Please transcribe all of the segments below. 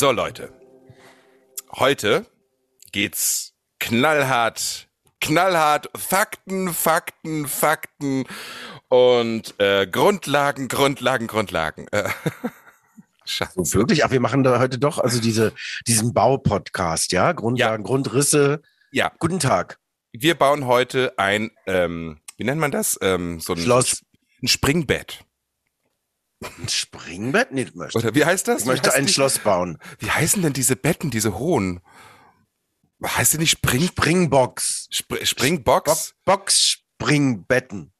So Leute, heute geht's knallhart, knallhart, Fakten, Fakten, Fakten und äh, Grundlagen, Grundlagen, Grundlagen. Äh, Schatz. So, wirklich? Ach, wir machen da heute doch also diese, diesen Baupodcast, ja? Grundlagen, Grundrisse. Ja, Guten Tag. wir bauen heute ein, ähm, wie nennt man das? Ähm, so ein, Schloss. ein Springbett. Ein Springbett? Nee, ich möchte, Oder wie heißt das? ich möchte ein die- Schloss bauen. Wie heißen denn diese Betten, diese hohen? Heißt die nicht Spring, Springbox. Spr Springbox? Bo Box-Springbetten.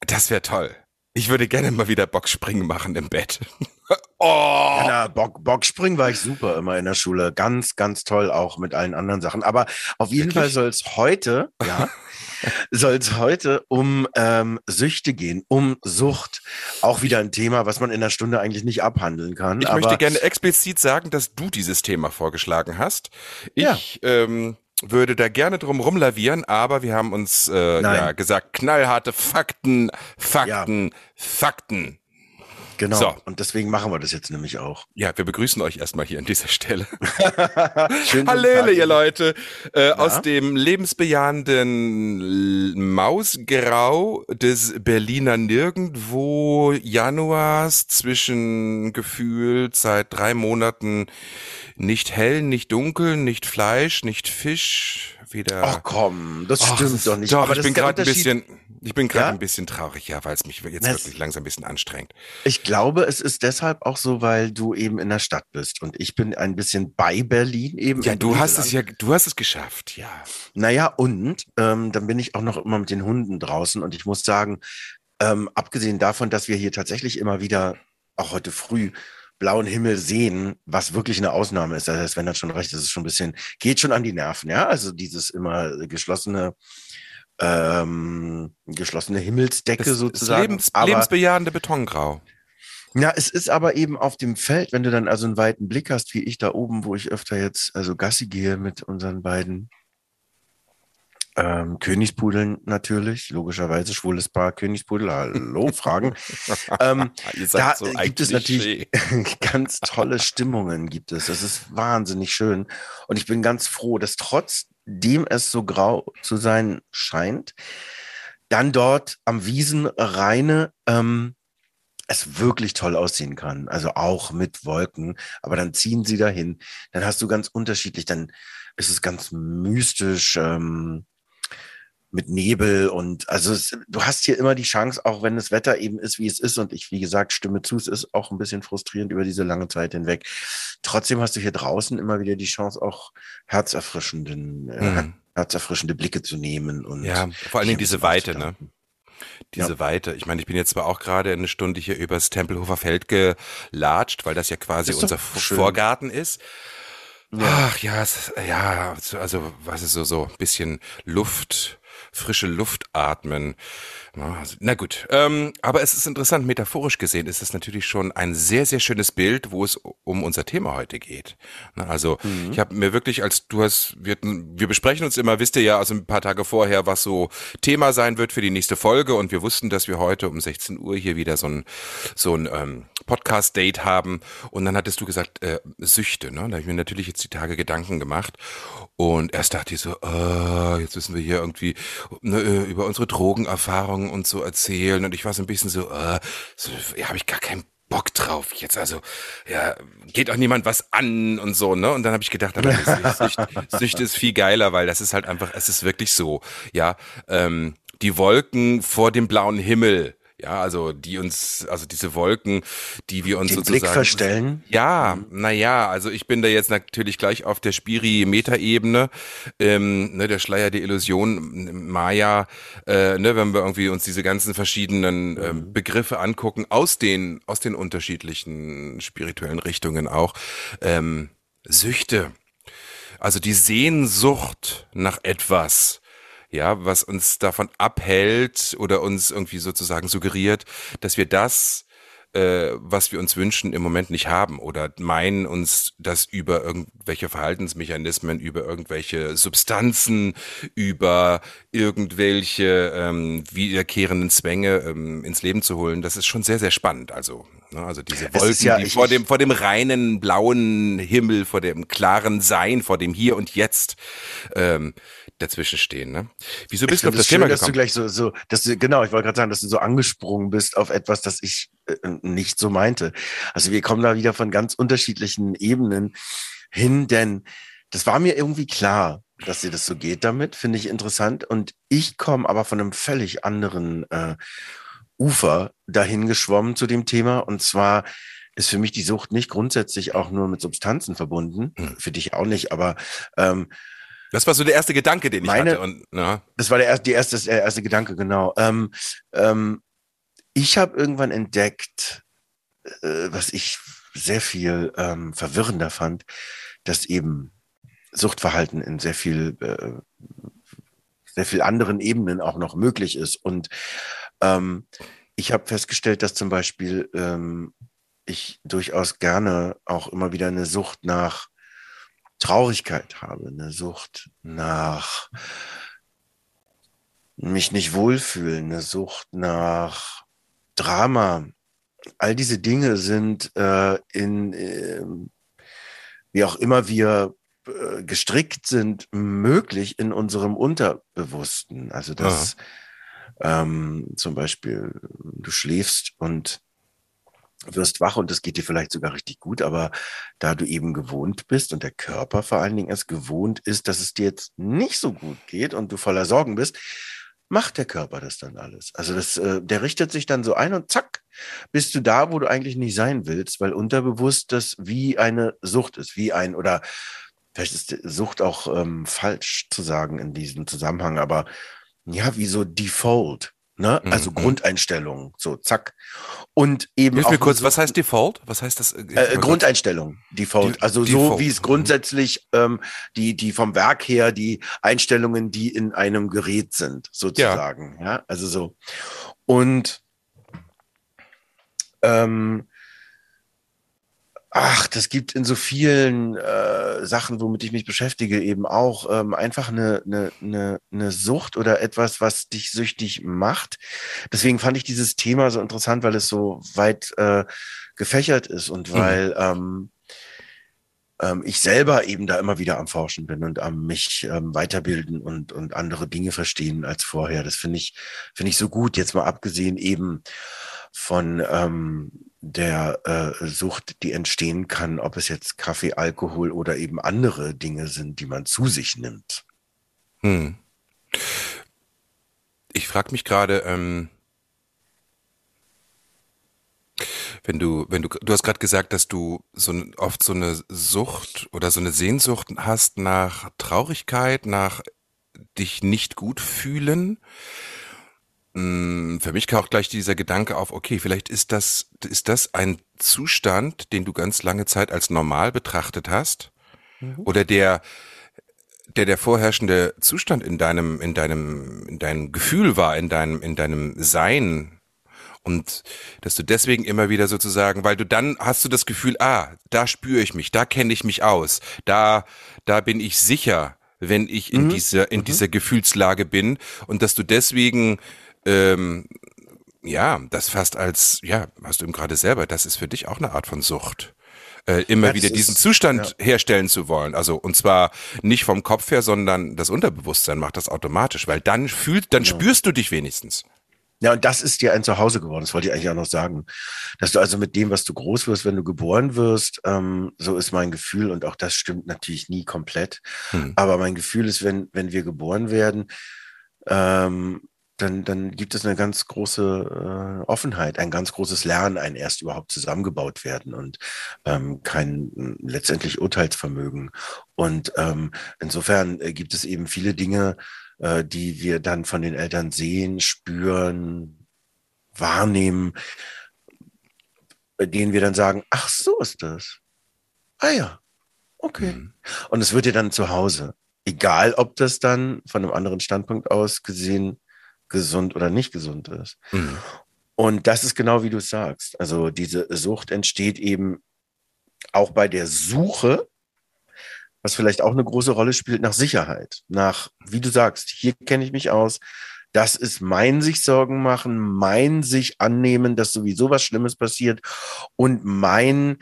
Das wäre toll. Ich würde gerne mal wieder Boxspringen machen im Bett. oh! Ja, na, Bockspringen war ich super immer in der Schule. Ganz, ganz toll auch mit allen anderen Sachen. Aber auf jeden Wirklich? Fall soll es heute, ja, soll es heute um ähm, Süchte gehen, um Sucht. Auch wieder ein Thema, was man in einer Stunde eigentlich nicht abhandeln kann. Ich möchte gerne explizit sagen, dass du dieses Thema vorgeschlagen hast. Ich ähm, würde da gerne drum rumlavieren, aber wir haben uns äh, ja, gesagt, knallharte Fakten, Fakten, Fakten. Genau. So. Und deswegen machen wir das jetzt nämlich auch. Ja, wir begrüßen euch erstmal hier an dieser Stelle. Schön Hallöle, ihr Leute. Äh, Ja? Aus dem lebensbejahenden Mausgrau des Berliner Nirgendwo Januars zwischen gefühlt seit drei Monaten nicht hell, nicht dunkel, nicht Fleisch, nicht Fisch, wieder. Ach komm, das Ach, stimmt das- doch nicht. Doch, Aber ich bin gerade ein bisschen, ich bin gerade Ja? ein bisschen traurig, ja, weil es mich jetzt Das- wirklich langsam ein bisschen anstrengt. Ich glaube, es ist deshalb auch so, weil du eben in der Stadt bist und ich bin ein bisschen bei Berlin eben. Ja, du hast es ja, du hast es geschafft, ja. Naja, und ähm, dann bin ich auch noch immer mit den Hunden draußen und ich muss sagen, ähm, abgesehen davon, dass wir hier tatsächlich immer wieder, auch heute früh, blauen Himmel sehen, was wirklich eine Ausnahme ist. Das heißt, wenn hat schon recht, das ist schon ein bisschen, geht schon an die Nerven, ja. Also dieses immer geschlossene, ähm, geschlossene Himmelsdecke Das, sozusagen. Lebens, Aber- lebensbejahende Betongrau. Ja, es ist aber eben auf dem Feld, wenn du dann also einen weiten Blick hast, wie ich da oben, wo ich öfter jetzt also Gassi gehe mit unseren beiden ähm, Königspudeln natürlich, logischerweise schwules Paar Königspudel, hallo, Fragen. ähm, da so gibt es natürlich ganz tolle Stimmungen gibt es. Das ist wahnsinnig schön. Und ich bin ganz froh, dass trotzdem es so grau zu sein scheint, dann dort am Wiesenrheine ähm, es wirklich toll aussehen kann. Also auch mit Wolken. Aber dann ziehen sie dahin. Dann hast du ganz unterschiedlich, dann ist es ganz mystisch. Ähm, mit Nebel und also es, du hast hier immer die Chance, auch wenn das Wetter eben ist, wie es ist und ich, wie gesagt, stimme zu, es ist auch ein bisschen frustrierend über diese lange Zeit hinweg. Trotzdem hast du hier draußen immer wieder die Chance, auch herzerfrischenden, äh, Mhm. herzerfrischende Blicke zu nehmen und Ja, vor allen Dingen diese Weite, ne? Diese Weite. Ich meine, ich bin jetzt zwar auch gerade eine Stunde hier übers Tempelhofer Feld gelatscht, weil das ja quasi doch unser schön. Vorgarten ist. Ja. Ach ja, es, ja, also was ist so so ein bisschen Luft, frische Luft atmen. Na, also, na gut, ähm, aber es ist interessant, metaphorisch gesehen ist es natürlich schon ein sehr, sehr schönes Bild, wo es um unser Thema heute geht. Na, also ich habe mir wirklich, als du hast, wir, wir besprechen uns immer, wisst ihr ja, also ein paar Tage vorher, was so Thema sein wird für die nächste Folge und wir wussten, dass wir heute um 16 Uhr hier wieder so ein, so ein ähm, Podcast-Date haben und dann hattest du gesagt, äh, Süchte, ne? Da habe ich mir natürlich jetzt die Tage Gedanken gemacht und erst dachte ich so, äh, jetzt müssen wir hier irgendwie ne, äh, über unsere Drogenerfahrungen und so erzählen und ich war so ein bisschen so, äh, so ja, habe ich gar keinen Bock drauf jetzt. Also, ja, geht auch niemand was an und so, ne? Und dann habe ich gedacht, aber Sücht, Sücht ist viel geiler, weil das ist halt einfach, es ist wirklich so, ja, ähm, die Wolken vor dem blauen Himmel, Ja, also die uns, also diese Wolken, die wir uns Den sozusagen. Blick verstellen. Ja, naja, also ich bin da jetzt natürlich gleich auf der Spiri-Meta-Ebene, ähm, ne, der Schleier der Illusion, Maya, äh, ne, wenn wir irgendwie uns diese ganzen verschiedenen ähm, Begriffe angucken, aus den, aus den unterschiedlichen spirituellen Richtungen auch, ähm, Süchte, also die Sehnsucht nach etwas, ja, was uns davon abhält oder uns irgendwie sozusagen suggeriert, dass wir das, äh, was wir uns wünschen, im Moment nicht haben oder meinen uns das über irgendwelche Verhaltensmechanismen, über irgendwelche Substanzen, über irgendwelche ähm, wiederkehrenden Zwänge ähm, ins Leben zu holen. Das ist schon sehr, sehr spannend. Also, ne, also diese Wolken, ja- die ich- vor dem vor dem reinen blauen Himmel, vor dem klaren Sein, vor dem Hier und Jetzt ähm, dazwischen stehen. Ne? Wieso bist Ich du auf das schön, Thema dass du gekommen? gleich so, so, dass du, genau, ich wollte gerade sagen, dass du so angesprungen bist auf etwas, das ich äh, nicht so meinte. Also wir kommen da wieder von ganz unterschiedlichen Ebenen hin, denn das war mir irgendwie klar, dass dir das so geht damit, finde ich interessant. Und ich komme aber von einem völlig anderen äh, Ufer dahin geschwommen zu dem Thema. Und zwar ist für mich die Sucht nicht grundsätzlich auch nur mit Substanzen verbunden, Hm. für dich auch nicht, aber ähm, Das war so der erste Gedanke, den ich Meine- hatte. Und, ne? das war der erste, die erste, der erste Gedanke, genau. Ähm, ähm, ich habe irgendwann entdeckt, äh, was ich sehr viel ähm, verwirrender fand, dass eben Suchtverhalten in sehr viel, äh, sehr viel anderen Ebenen auch noch möglich ist. Und ähm, ich habe festgestellt, dass zum Beispiel ähm, ich durchaus gerne auch immer wieder eine Sucht nach Traurigkeit habe, eine Sucht nach mich nicht wohlfühlen, eine Sucht nach Drama. All diese Dinge sind äh, in, ähm, wie auch immer wir äh, gestrickt sind, möglich in unserem Unterbewussten. Also dass ähm, zum Beispiel du schläfst und wirst wach und es geht dir vielleicht sogar richtig gut, aber da du eben gewohnt bist und der Körper vor allen Dingen es gewohnt ist, dass es dir jetzt nicht so gut geht und du voller Sorgen bist, macht der Körper das dann alles. Also das, äh, der richtet sich dann so ein und zack, bist du da, wo du eigentlich nicht sein willst, weil unterbewusst das wie eine Sucht ist, wie ein oder vielleicht ist Sucht auch ähm, falsch zu sagen in diesem Zusammenhang, aber ja, wie so Default. Ne? Also Mhm. Grundeinstellungen, so zack. Und eben Hilf auch mir kurz, Sucht- was heißt Default? Was heißt das? äh, Grundeinstellung, Default. Die- also so Default. wie es Mhm. grundsätzlich ähm, die, die vom Werk her, die Einstellungen, die in einem Gerät sind, sozusagen. Ja, also so. Und ähm, ach, das gibt in so vielen äh, Sachen, womit ich mich beschäftige, eben auch ähm, einfach eine, eine, eine, eine Sucht oder etwas, was dich süchtig macht. Deswegen fand ich dieses Thema so interessant, weil es so weit äh, gefächert ist und Mhm. weil ähm, ähm, ich selber eben da immer wieder am Forschen bin und am mich ähm, weiterbilden und, und andere Dinge verstehen als vorher. Das finde ich, finde ich so gut, jetzt mal abgesehen eben von ähm, der äh, Sucht, die entstehen kann, ob es jetzt Kaffee, Alkohol oder eben andere Dinge sind, die man zu sich nimmt. Hm. Ich frage mich gerade, ähm, wenn du, wenn du, du hast gerade gesagt, dass du so oft so eine Sucht oder so eine Sehnsucht hast nach Traurigkeit, nach dich nicht gut fühlen. Hm, Für mich kam auch gleich dieser Gedanke auf, okay, vielleicht ist das, ist das ein Zustand, den du ganz lange Zeit als normal betrachtet hast? Oder der, der der vorherrschende Zustand in deinem, in deinem, in deinem Gefühl war, in deinem, in deinem Sein. Und dass du deswegen immer wieder sozusagen, weil du dann hast du das Gefühl, ah, da spüre ich mich, da kenne ich mich aus, da, da bin ich sicher, wenn ich in dieser, in dieser Gefühlslage bin und dass du deswegen, ähm, ja, das fast als, ja, hast du eben gerade selber, das ist für dich auch eine Art von Sucht. Äh, immer Ja, wieder diesen ist- Zustand herstellen zu wollen. Also, und zwar nicht vom Kopf her, sondern das Unterbewusstsein macht das automatisch, weil dann fühlt, dann spürst du dich wenigstens. Ja, und das ist dir ein Zuhause geworden. Das wollte ich eigentlich auch noch sagen. Dass du also mit dem, was du groß wirst, wenn du geboren wirst, ähm, so ist mein Gefühl. Und auch das stimmt natürlich nie komplett. Hm. Aber mein Gefühl ist, wenn, wenn wir geboren werden, ähm, dann, dann gibt es eine ganz große äh, Offenheit, ein ganz großes Lernen, ein erst überhaupt zusammengebaut werden und ähm, kein letztendlich Urteilsvermögen. Und ähm, insofern äh, gibt es eben viele Dinge, äh, die wir dann von den Eltern sehen, spüren, wahrnehmen, bei denen wir dann sagen, ach so ist das. Ah ja, okay. Mhm. Und es wird dir dann zu Hause, egal ob das dann von einem anderen Standpunkt aus gesehen gesund oder nicht gesund ist. Mhm. Und das ist genau wie du sagst. Also diese Sucht entsteht eben auch bei der Suche, was vielleicht auch eine große Rolle spielt, nach Sicherheit. Nach, wie du sagst, hier kenne ich mich aus. Das ist mein sich Sorgen machen, mein sich annehmen, dass sowieso was Schlimmes passiert und mein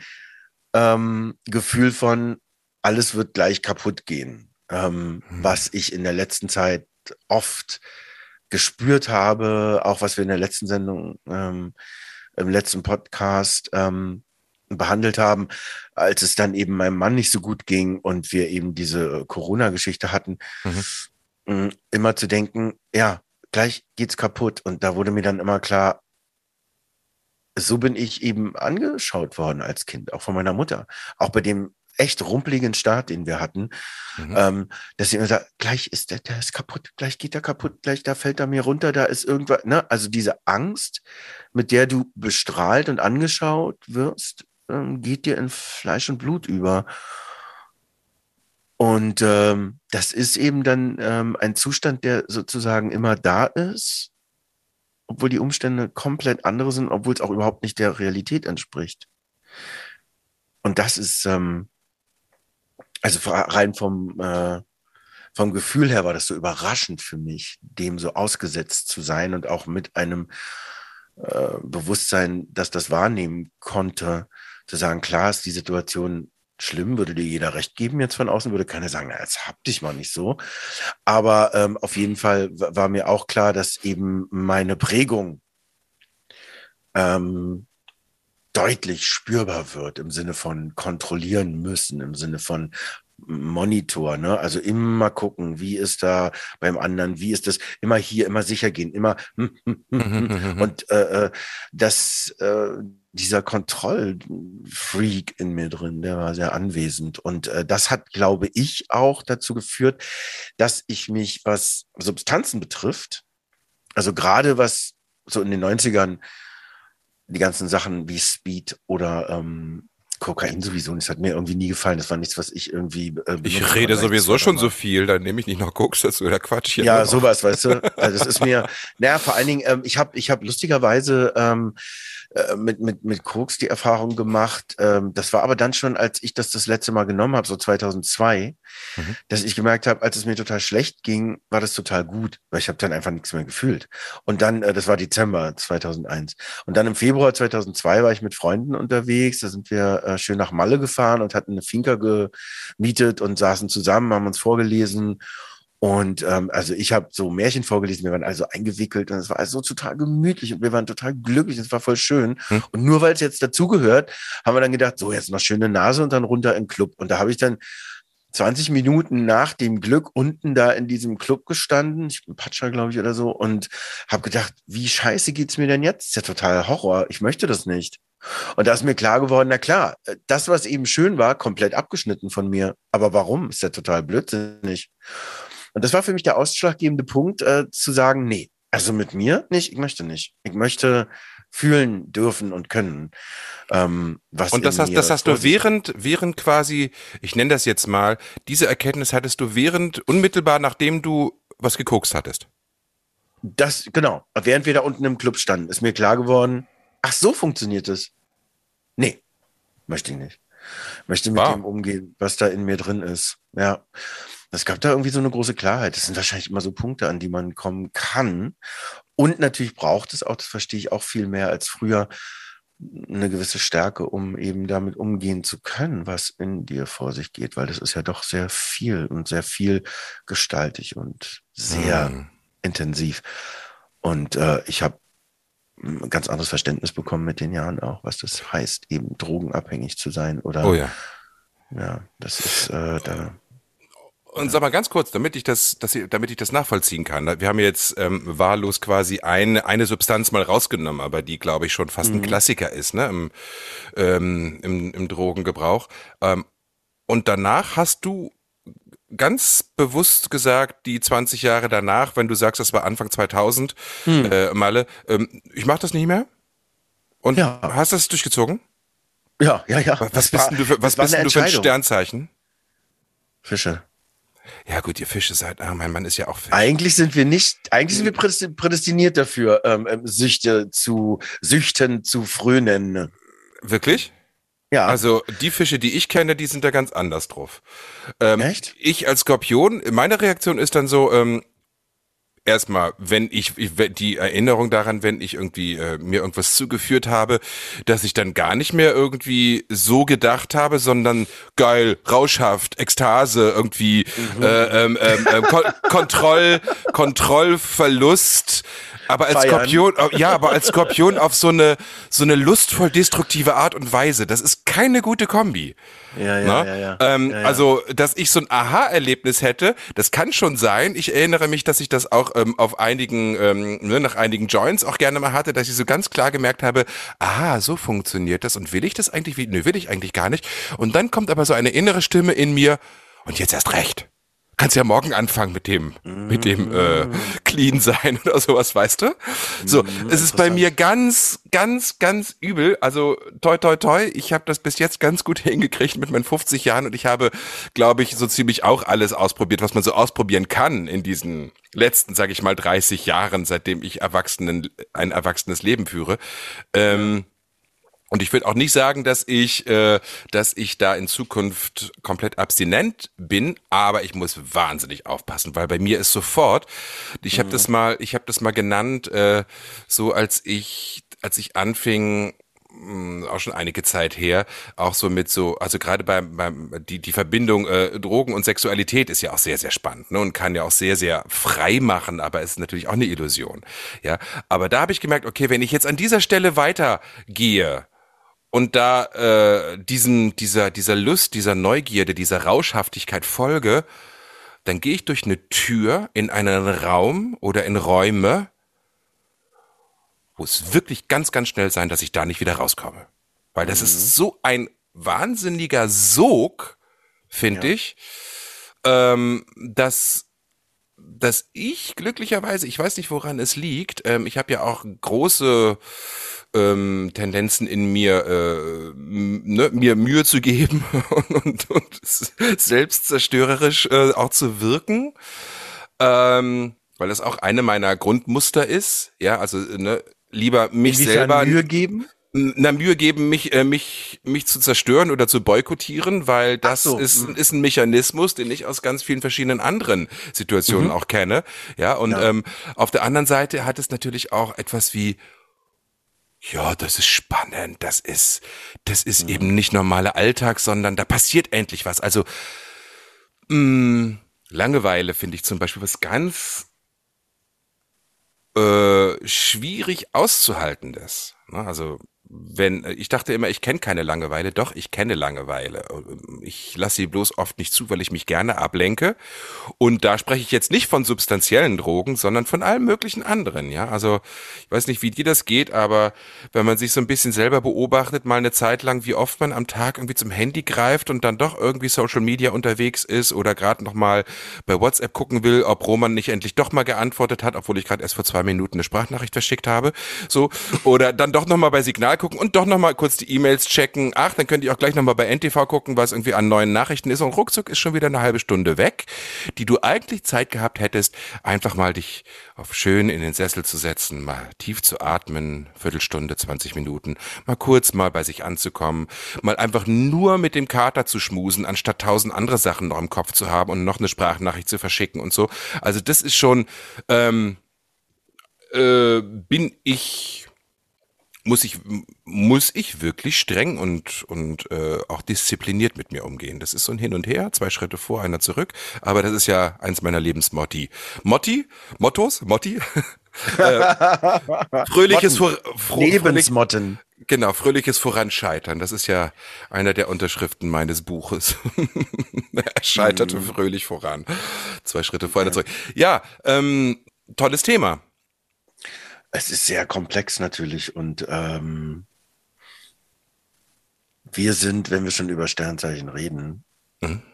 ähm, Gefühl von, alles wird gleich kaputt gehen, ähm, mhm. was ich in der letzten Zeit oft gespürt habe, auch was wir in der letzten Sendung, ähm, im letzten Podcast ähm, behandelt haben, als es dann eben meinem Mann nicht so gut ging und wir eben diese Corona-Geschichte hatten, mhm. immer zu denken, ja, gleich geht's kaputt. Und da wurde mir dann immer klar, so bin ich eben angeschaut worden als Kind, auch von meiner Mutter. Auch bei dem echt rumpeligen Start, den wir hatten, mhm. ähm, dass sie immer sagt, gleich ist der, der ist kaputt, gleich geht er kaputt, gleich da fällt er mir runter, da ist irgendwas, ne? Also diese Angst, mit der du bestrahlt und angeschaut wirst, ähm, geht dir in Fleisch und Blut über. Und ähm, das ist eben dann ähm, ein Zustand, der sozusagen immer da ist, obwohl die Umstände komplett andere sind, obwohl es auch überhaupt nicht der Realität entspricht. Und das ist, ähm, also rein vom, äh, vom Gefühl her war das so überraschend für mich, dem so ausgesetzt zu sein und auch mit einem äh, Bewusstsein, dass das wahrnehmen konnte, zu sagen, klar ist die Situation schlimm, würde dir jeder recht geben jetzt von außen, würde keiner sagen, na, jetzt hab dich mal nicht so. Aber ähm, auf jeden Fall war mir auch klar, dass eben meine Prägung ähm, deutlich spürbar wird im Sinne von kontrollieren müssen, im Sinne von Monitor, ne? Also immer gucken, wie ist da beim anderen, wie ist das, immer hier, immer sicher gehen, immer hm, hm, hm, und äh, äh, das äh, dieser Kontrollfreak in mir drin, der war sehr anwesend. Und äh, das hat, glaube ich, auch dazu geführt, dass ich mich, was Substanzen betrifft, also gerade was so in den 90ern die ganzen Sachen wie Speed oder ähm, Kokain sowieso Das hat mir irgendwie nie gefallen. Das war nichts, was ich irgendwie. Äh, ich rede sowieso schon so viel, dann nehme ich nicht noch Koks dazu oder Quatsch. Hier ja, sowas, weißt du. Also das ist mir, naja, vor allen Dingen, ähm, ich habe ich hab lustigerweise ähm, äh, mit, mit, mit Koks die Erfahrung gemacht. Ähm, das war aber dann schon, als ich das das letzte Mal genommen habe, so 2002, mhm. dass ich gemerkt habe, als es mir total schlecht ging, war das total gut, weil ich habe dann einfach nichts mehr gefühlt. Und dann, äh, das war Dezember 2001. Und dann im Februar 2002 war ich mit Freunden unterwegs. Da sind wir äh, schön nach Malle gefahren und hatten eine Finca gemietet und saßen zusammen, haben uns vorgelesen und ähm, also ich habe so Märchen vorgelesen, wir waren also eingewickelt und es war also total gemütlich und wir waren total glücklich, es war voll schön. Hm. Und nur weil es jetzt dazugehört, haben wir dann gedacht, so jetzt noch schöne Nase und dann runter im Club. Und da habe ich dann 20 Minuten nach dem Glück unten da in diesem Club gestanden, ich bin Patscher, glaube ich, oder so, und habe gedacht, wie scheiße geht's mir denn jetzt? Das ist ja total Horror, ich möchte das nicht. Und da ist mir klar geworden, na klar, das, was eben schön war, komplett abgeschnitten von mir. Aber warum? Ist ja total blödsinnig. Und das war für mich der ausschlaggebende Punkt, äh, zu sagen, nee, also mit mir nicht, ich möchte nicht. Ich möchte fühlen dürfen und können. Ähm, was und das hast, das hast du während, während quasi, ich nenne das jetzt mal, diese Erkenntnis hattest du während, unmittelbar nachdem du was gekokst hattest. Das, genau. Während wir da unten im Club standen, ist mir klar geworden, ach, so funktioniert es. Nee, möchte ich nicht. Möchte mit wow. dem umgehen, was da in mir drin ist. Ja. Es gab da irgendwie so eine große Klarheit. Das sind wahrscheinlich immer so Punkte, an die man kommen kann. Und natürlich braucht es auch, das verstehe ich auch viel mehr als früher, eine gewisse Stärke, um eben damit umgehen zu können, was in dir vor sich geht, weil das ist ja doch sehr viel und sehr viel gestaltig und sehr mhm. intensiv. Und äh, ich habe ein ganz anderes Verständnis bekommen mit den Jahren auch, was das heißt, eben drogenabhängig zu sein oder oh ja. Ja, das ist äh, da Und sag mal ganz kurz, damit ich das, dass ich, damit ich das nachvollziehen kann. Wir haben jetzt ähm, wahllos quasi eine, eine Substanz mal rausgenommen, aber die, glaube ich, schon fast ein Mhm. Klassiker ist, ne, im, ähm, im, im Drogengebrauch. Ähm, und danach hast du ganz bewusst gesagt, die 20 Jahre danach, wenn du sagst, das war Anfang 2000, Hm. äh, Malle, ähm, ich mach das nicht mehr? Und Ja. hast das durchgezogen? Ja, ja, ja. Was Das bist war- denn du für, was bist denn du für ein. Sternzeichen? Fische. Ja gut, ihr Fische seid, ah, mein Mann ist ja auch Fisch. Eigentlich sind wir nicht, eigentlich sind wir prädesti- prädestiniert dafür, ähm, ähm, Süchte zu, Süchten zu frönen. Wirklich? Ja, Also die Fische, die ich kenne, die sind da ganz anders drauf. Ähm, Echt? Ich als Skorpion, meine Reaktion ist dann so, ähm, erstmal, wenn ich, ich die Erinnerung daran, wenn ich irgendwie äh, mir irgendwas zugeführt habe, dass ich dann gar nicht mehr irgendwie so gedacht habe, sondern geil, rauschhaft, Ekstase, irgendwie Mhm. äh, ähm, ähm, ähm, Kon Kontroll, Kontrollverlust. Aber als Feiern. Skorpion, äh, ja, aber als Skorpion auf so eine so eine lustvoll destruktive Art und Weise. Das ist keine gute Kombi. ja, ja, ja, ja. Ähm, ja, ja. Also, dass ich so ein Aha-Erlebnis hätte, das kann schon sein. Ich erinnere mich, dass ich das auch ähm, auf einigen, ähm, ne, nach einigen Joints auch gerne mal hatte, dass ich so ganz klar gemerkt habe, aha, so funktioniert das und will ich das eigentlich? Wie? Nö, will ich eigentlich gar nicht. Und dann kommt aber so eine innere Stimme in mir und jetzt erst recht. Kannst ja morgen anfangen mit dem, mit dem äh, Clean sein oder sowas, weißt du? So, es ist bei mir ganz, ganz, ganz übel. Also toi, toi, toi. Ich habe das bis jetzt ganz gut hingekriegt mit meinen 50 Jahren und ich habe, glaube ich, so ziemlich auch alles ausprobiert, was man so ausprobieren kann in diesen letzten, sage ich mal, 30 Jahren, seitdem ich Erwachsenen, ein erwachsenes Leben führe. Ähm, und ich würde auch nicht sagen, dass ich, äh, dass ich da in Zukunft komplett abstinent bin, aber ich muss wahnsinnig aufpassen, weil bei mir ist sofort, ich habe das mal, ich habe das mal genannt, äh, so als ich, als ich anfing, mh, auch schon einige Zeit her, auch so mit so, also gerade beim, beim die, die Verbindung äh, Drogen und Sexualität ist ja auch sehr, sehr spannend ne, und kann ja auch sehr, sehr frei machen, aber es ist natürlich auch eine Illusion. Ja, aber da habe ich gemerkt, okay, wenn ich jetzt an dieser Stelle weitergehe, und da äh, diesen, dieser, dieser Lust, dieser Neugierde, dieser Rauschhaftigkeit folge, dann gehe ich durch eine Tür in einen Raum oder in Räume, wo es wirklich ganz, ganz schnell sein, dass ich da nicht wieder rauskomme. Weil das ist so ein wahnsinniger Sog, finde ich, ähm, dass dass ich glücklicherweise, ich weiß nicht, woran es liegt, ähm, ich habe ja auch große ähm, Tendenzen in mir, äh, ne, mir Mühe zu geben und, und, und selbstzerstörerisch äh, auch zu wirken, ähm, weil das auch eine meiner Grundmuster ist. Ja, also ne, lieber mich selber Mühe geben? na Mühe geben, mich, äh, mich, mich zu zerstören oder zu boykottieren, weil das so, ist, mhm. ist ein Mechanismus, den ich aus ganz vielen verschiedenen anderen Situationen auch kenne. Ja, und Ja. Ähm, auf der anderen Seite hat es natürlich auch etwas wie, ja, das ist spannend, das ist, das ist eben nicht normaler Alltag, sondern da passiert endlich was. Also mh, Langeweile finde ich zum Beispiel was ganz äh, schwierig auszuhaltendes. Ne? Also wenn ich dachte immer, ich kenne keine Langeweile, doch ich kenne Langeweile. Ich lasse sie bloß oft nicht zu, weil ich mich gerne ablenke. Und da spreche ich jetzt nicht von substanziellen Drogen, sondern von allen möglichen anderen. Ja, also ich weiß nicht, wie dir das geht, aber wenn man sich so ein bisschen selber beobachtet, mal eine Zeit lang, wie oft man am Tag irgendwie zum Handy greift und dann doch irgendwie Social Media unterwegs ist oder gerade noch mal bei WhatsApp gucken will, ob Roman nicht endlich doch mal geantwortet hat, obwohl ich gerade erst vor zwei Minuten eine Sprachnachricht verschickt habe, so oder dann doch noch mal bei Signal gucken und doch noch mal kurz die E-Mails checken. Ach, dann könnt ihr auch gleich noch mal bei NTV gucken, was irgendwie an neuen Nachrichten ist und ruckzuck ist schon wieder eine halbe Stunde weg, die du eigentlich Zeit gehabt hättest, einfach mal dich auf schön in den Sessel zu setzen, mal tief zu atmen, Viertelstunde, 20 Minuten, mal kurz mal bei sich anzukommen, mal einfach nur mit dem Kater zu schmusen, anstatt tausend andere Sachen noch im Kopf zu haben und noch eine Sprachnachricht zu verschicken und so. Also das ist schon, ähm, äh, bin ich muss ich muss ich wirklich streng und und äh, auch diszipliniert mit mir umgehen. Das ist so ein Hin und Her, zwei Schritte vor, einer zurück. Aber das ist ja eins meiner Lebensmotti. Motti, Mottos, Motti. äh, fröhliches Vor Fro Lebensmotten. Fröhlich, genau, fröhliches Voranscheitern. Das ist ja einer der Unterschriften meines Buches. er scheiterte mhm. fröhlich voran. Zwei Schritte vorher zurück. Ja, ähm, tolles Thema. Es ist sehr komplex natürlich und ähm, wir sind, wenn wir schon über Sternzeichen reden, mhm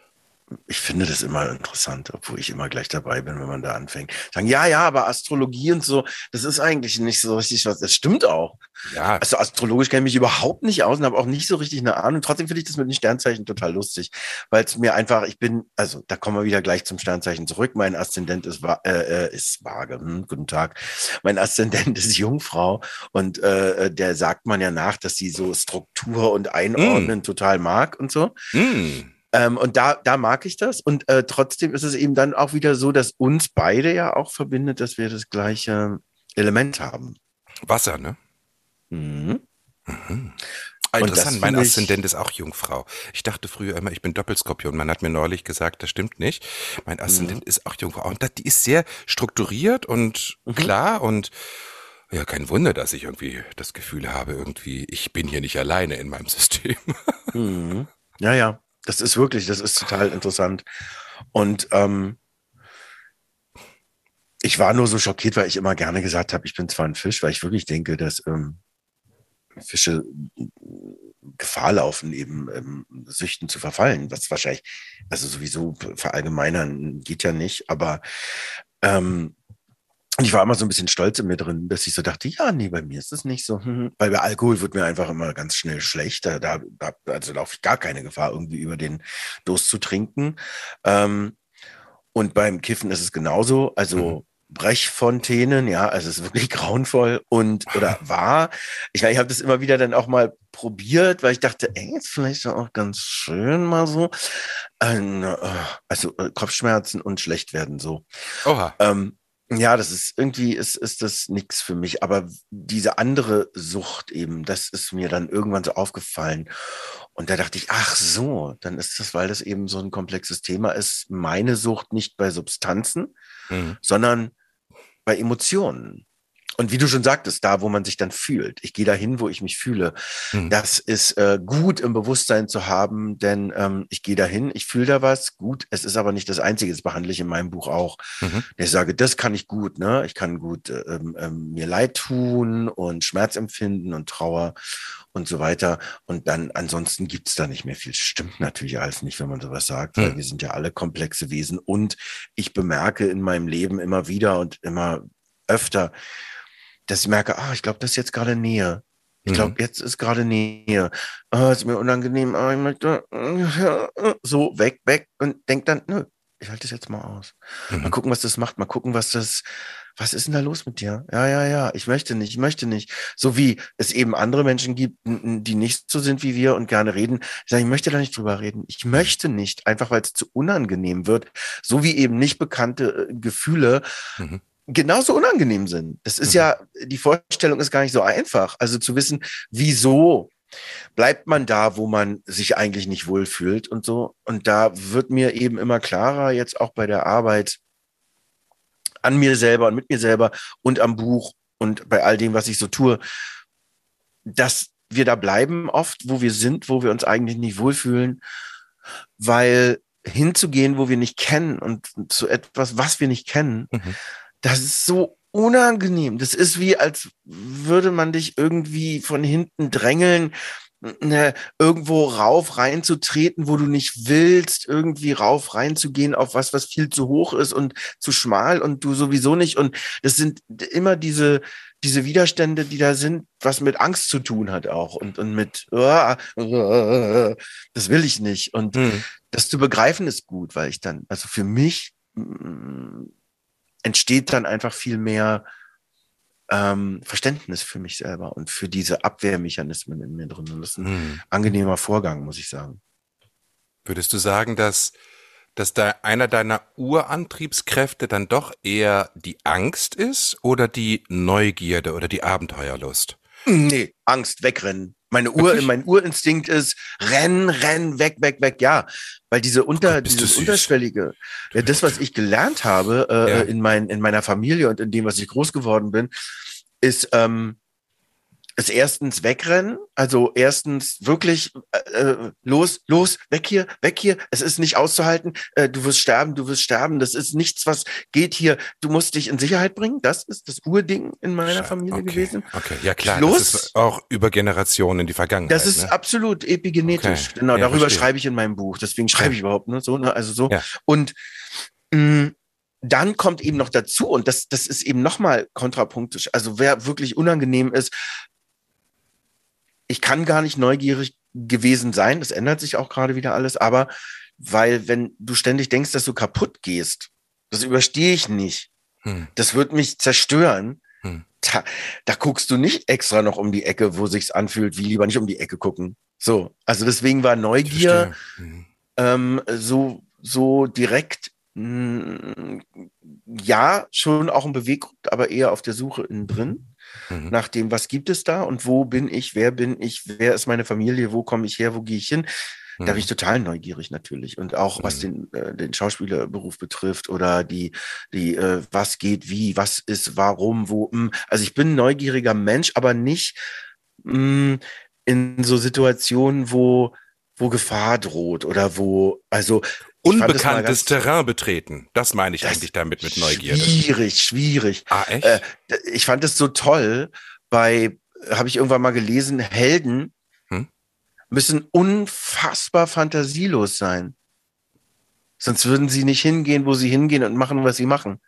ich finde das immer interessant, obwohl ich immer gleich dabei bin, wenn man da anfängt. Sagen, ja, ja, aber Astrologie und so, das ist eigentlich nicht so richtig was. Das stimmt auch. Ja. Also astrologisch kenne ich mich überhaupt nicht aus und habe auch nicht so richtig eine Ahnung. Trotzdem finde ich das mit den Sternzeichen total lustig, weil es mir einfach, ich bin, also da kommen wir wieder gleich zum Sternzeichen zurück. Mein Aszendent ist, äh, äh, ist vage. Hm, guten Tag. Mein Aszendent ist Jungfrau und äh, äh, der sagt man ja nach, dass sie so Struktur und Einordnen mm. total mag und so. Mm. Ähm, und da, da mag ich das. Und äh, trotzdem ist es eben dann auch wieder so, dass uns beide ja auch verbindet, dass wir das gleiche Element haben. Wasser, ne? Mhm. Mhm. Ah, interessant, mein Aszendent ist auch Jungfrau. Ich dachte früher immer, ich bin Doppelskorpion. Man hat mir neulich gesagt, das stimmt nicht. Mein Aszendent mhm. ist auch Jungfrau. Und das, die ist sehr strukturiert und mhm. klar und ja, kein Wunder, dass ich irgendwie das Gefühl habe, irgendwie, ich bin hier nicht alleine in meinem System. Mhm. Ja, ja. Das ist wirklich, das ist total interessant. Und ähm, ich war nur so schockiert, weil ich immer gerne gesagt habe, ich bin zwar ein Fisch, weil ich wirklich denke, dass ähm, Fische Gefahr laufen, eben ähm, Süchten zu verfallen, was wahrscheinlich, also sowieso verallgemeinern geht ja nicht, aber ähm, und ich war immer so ein bisschen stolz in mir drin, dass ich so dachte, ja, nee, bei mir ist das nicht so. Hm, weil bei Alkohol wird mir einfach immer ganz schnell schlecht. Da, da also laufe ich gar keine Gefahr, irgendwie über den Durst zu trinken. Ähm, und beim Kiffen ist es genauso. Also mhm. Brechfontänen, ja, also es ist wirklich grauenvoll und oder war. Ich meine, ich habe das immer wieder dann auch mal probiert, weil ich dachte, ey, ist vielleicht auch ganz schön mal so. Ähm, äh, also äh, Kopfschmerzen und schlecht werden so. Oha. Ähm, ja, das ist irgendwie ist, ist das nichts für mich. Aber diese andere Sucht eben, das ist mir dann irgendwann so aufgefallen. Und da dachte ich, ach so, dann ist das, weil das eben so ein komplexes Thema ist, meine Sucht nicht bei Substanzen, mhm. sondern bei Emotionen. Und wie du schon sagtest, da, wo man sich dann fühlt. Ich gehe dahin, wo ich mich fühle. Mhm. Das ist äh, gut im Bewusstsein zu haben, denn ähm, ich gehe dahin, ich fühle da was. Gut, es ist aber nicht das Einzige, das behandle ich in meinem Buch auch. Mhm. Ich sage, das kann ich gut, ne? Ich kann gut äh, ähm, ähm, mir Leid tun und Schmerz empfinden und Trauer und so weiter. Und dann ansonsten gibt's da nicht mehr viel. Stimmt natürlich alles nicht, wenn man sowas sagt, mhm. weil wir sind ja alle komplexe Wesen. Und ich bemerke in meinem Leben immer wieder und immer öfter, dass ich merke, ah, ich glaube, das ist jetzt gerade Nähe. Ich glaube, mhm. jetzt ist gerade Nähe. Oh, ist mir unangenehm. Oh, ich möchte so weg, weg und denk dann, nö, ich halte das jetzt mal aus. Mhm. Mal gucken, was das macht. Mal gucken, was das, was ist denn da los mit dir? Ja, ja, ja, ich möchte nicht, ich möchte nicht. So wie es eben andere Menschen gibt, die nicht so sind wie wir und gerne reden. Ich sage, ich möchte da nicht drüber reden. Ich möchte nicht, einfach weil es zu unangenehm wird. So wie eben nicht bekannte äh, Gefühle mhm genauso unangenehm sind. Das ist mhm. ja, die Vorstellung ist gar nicht so einfach. Also zu wissen, wieso bleibt man da, wo man sich eigentlich nicht wohlfühlt und so. Und da wird mir eben immer klarer, jetzt auch bei der Arbeit an mir selber und mit mir selber und am Buch und bei all dem, was ich so tue, dass wir da bleiben oft, wo wir sind, wo wir uns eigentlich nicht wohlfühlen, weil hinzugehen, wo wir nicht kennen und zu etwas, was wir nicht kennen, mhm das ist so unangenehm. Das ist wie, als würde man dich irgendwie von hinten drängeln, ne, irgendwo rauf reinzutreten, wo du nicht willst, irgendwie rauf reinzugehen auf was, was viel zu hoch ist und zu schmal und du sowieso nicht. Und das sind immer diese, diese Widerstände, die da sind, was mit Angst zu tun hat auch und, und mit, uh, uh, das will ich nicht. Und hm. das zu begreifen ist gut, weil ich dann, also für mich, entsteht dann einfach viel mehr ähm, Verständnis für mich selber und für diese Abwehrmechanismen in mir drin. Und das ist ein hm. angenehmer Vorgang, muss ich sagen. Würdest du sagen, dass, dass da einer deiner Urantriebskräfte dann doch eher die Angst ist oder die Neugierde oder die Abenteuerlust? Nee, Angst, wegrennen. Meine Uhr, Wirklich? mein Urinstinkt ist, renn, renn, weg, weg, weg, ja. Weil diese unter, Gott, dieses unterschwellige, ja, das, was ich gelernt habe äh, Ja. in, mein, in meiner Familie und in dem, was ich groß geworden bin, ist, ähm, ist erstens wegrennen, also erstens wirklich äh, äh, los, los, weg hier, weg hier. Es ist nicht auszuhalten. Äh, du wirst sterben, du wirst sterben. Das ist nichts, was geht hier. Du musst dich in Sicherheit bringen. Das ist das Urding in meiner Familie okay. gewesen. Okay, ja klar. Schluss. Das ist auch über Generationen in die Vergangenheit. Das ist ne? absolut epigenetisch. Okay. Genau, Ja, darüber verstehe. schreibe ich in meinem Buch. Deswegen schreibe ich überhaupt, ne? So, ne? Also so. Ja. Und mh, dann kommt eben noch dazu, und das, das ist eben nochmal kontrapunktisch. Also wer wirklich unangenehm ist, ich kann gar nicht neugierig gewesen sein, das ändert sich auch gerade wieder alles, aber weil wenn du ständig denkst, dass du kaputt gehst, das überstehe ich nicht. Hm. Das wird mich zerstören. Hm. Da, da guckst du nicht extra noch um die Ecke, wo sich's anfühlt, wie lieber nicht um die Ecke gucken. So, also deswegen war Neugier. Hm. ähm, so so direkt mh, ja schon auch ein Beweggrund, aber eher auf der Suche innen drin Mhm. nach dem, was gibt es da und wo bin ich, wer bin ich, wer ist meine Familie, wo komme ich her, wo gehe ich hin. Da bin ich total neugierig natürlich. Und auch was den, äh, den Schauspielerberuf betrifft oder die, die, äh, was geht, wie, was ist, warum, wo. Mh. Also ich bin ein neugieriger Mensch, aber nicht mh, in so Situationen, wo, wo Gefahr droht oder wo, also Unbekanntes Terrain betreten. Das meine ich das eigentlich damit mit Neugierde. Schwierig, schwierig. Ah, echt? Äh, ich fand es so toll, bei, habe ich irgendwann mal gelesen, Helden Hm? müssen unfassbar fantasielos sein. Sonst würden sie nicht hingehen, wo sie hingehen und machen, was sie machen.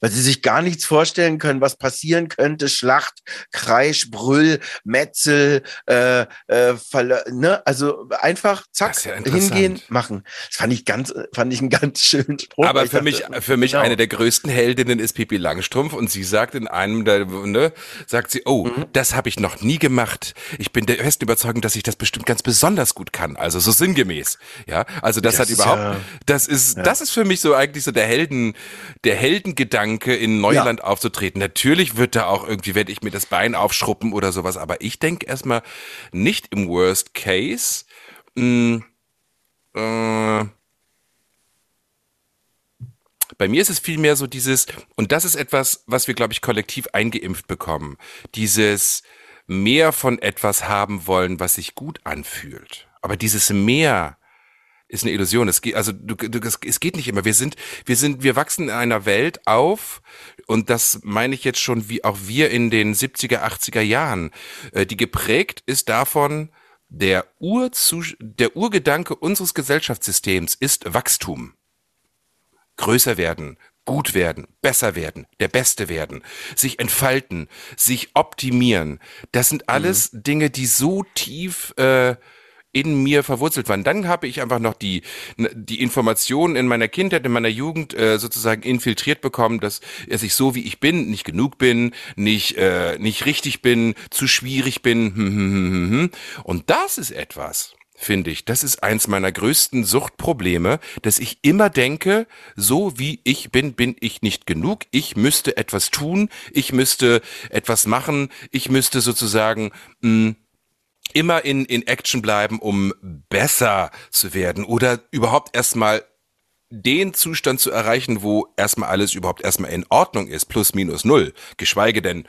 Weil sie sich gar nichts vorstellen können, was passieren könnte. Schlacht, Kreisch, Brüll, Metzel, äh, äh, Verle ne? also einfach zack, ja hingehen, machen. Das fand ich ganz, fand ich einen ganz schönen Spruch. Aber für mich, dachte, für mich genau. eine der größten Heldinnen ist Pippi Langstrumpf und sie sagt in einem der, ne, sagt sie, oh, Mhm. das habe ich noch nie gemacht. Ich bin der festen Überzeugung, dass ich das bestimmt ganz besonders gut kann. Also so sinngemäß. Ja, also das, Das hat ist überhaupt, ja- das ist, das ist für mich so eigentlich so der Helden, der Heldengedanke in Neuland aufzutreten. Natürlich wird da auch irgendwie, werde ich mir das Bein aufschruppen oder sowas, aber ich denke erstmal nicht im Worst Case, mh, äh, bei mir ist es vielmehr so dieses, und das ist etwas, was wir, glaube ich, kollektiv eingeimpft bekommen, dieses mehr von etwas haben wollen, was sich gut anfühlt. Aber dieses mehr ist eine Illusion. Es geht, also du, du, es, es geht nicht immer. Wir sind, wir sind, wir wachsen in einer Welt auf, und das meine ich jetzt schon wie auch wir in den 70er, 80er Jahren, äh, die geprägt ist davon, der, Urzu der Urgedanke unseres Gesellschaftssystems ist Wachstum größer werden, gut werden, besser werden, der Beste werden, sich entfalten, sich optimieren. Das sind alles Dinge, die so tief äh, in mir verwurzelt waren. Dann habe ich einfach noch die, die Informationen in meiner Kindheit, in meiner Jugend äh, sozusagen infiltriert bekommen, dass, dass ich so wie ich bin, nicht genug bin, nicht, äh, nicht richtig bin, zu schwierig bin. Hm, hm, hm. Und das ist etwas, finde ich, das ist eins meiner größten Suchtprobleme, dass ich immer denke, so wie ich bin, bin ich nicht genug. Ich müsste etwas tun, ich müsste etwas machen, ich müsste sozusagen mh, immer in, in Action bleiben, um besser zu werden oder überhaupt erstmal den Zustand zu erreichen, wo erstmal alles überhaupt erstmal in Ordnung ist, plus minus null, geschweige denn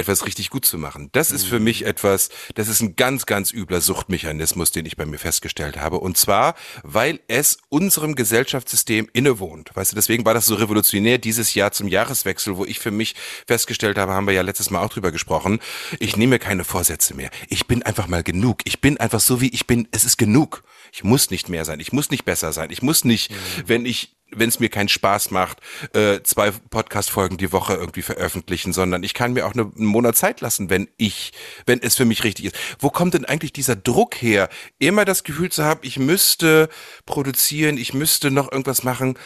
etwas richtig gut zu machen. Das ist für mich etwas, das ist ein ganz, ganz übler Suchtmechanismus, den ich bei mir festgestellt habe. Und zwar, weil es unserem Gesellschaftssystem innewohnt. Weißt du, deswegen war das so revolutionär dieses Jahr zum Jahreswechsel, wo ich für mich festgestellt habe, haben wir ja letztes Mal auch drüber gesprochen, ich nehme keine Vorsätze mehr. Ich bin einfach mal genug. Ich bin einfach so, wie ich bin. Es ist genug. Ich muss nicht mehr sein. Ich muss nicht besser sein. Ich muss nicht, wenn ich wenn es mir keinen Spaß macht, äh, zwei Podcast-Folgen die Woche irgendwie veröffentlichen, sondern ich kann mir auch eine, einen Monat Zeit lassen, wenn ich, wenn es für mich richtig ist. Wo kommt denn eigentlich dieser Druck her, immer das Gefühl zu haben, ich müsste produzieren, ich müsste noch irgendwas machen?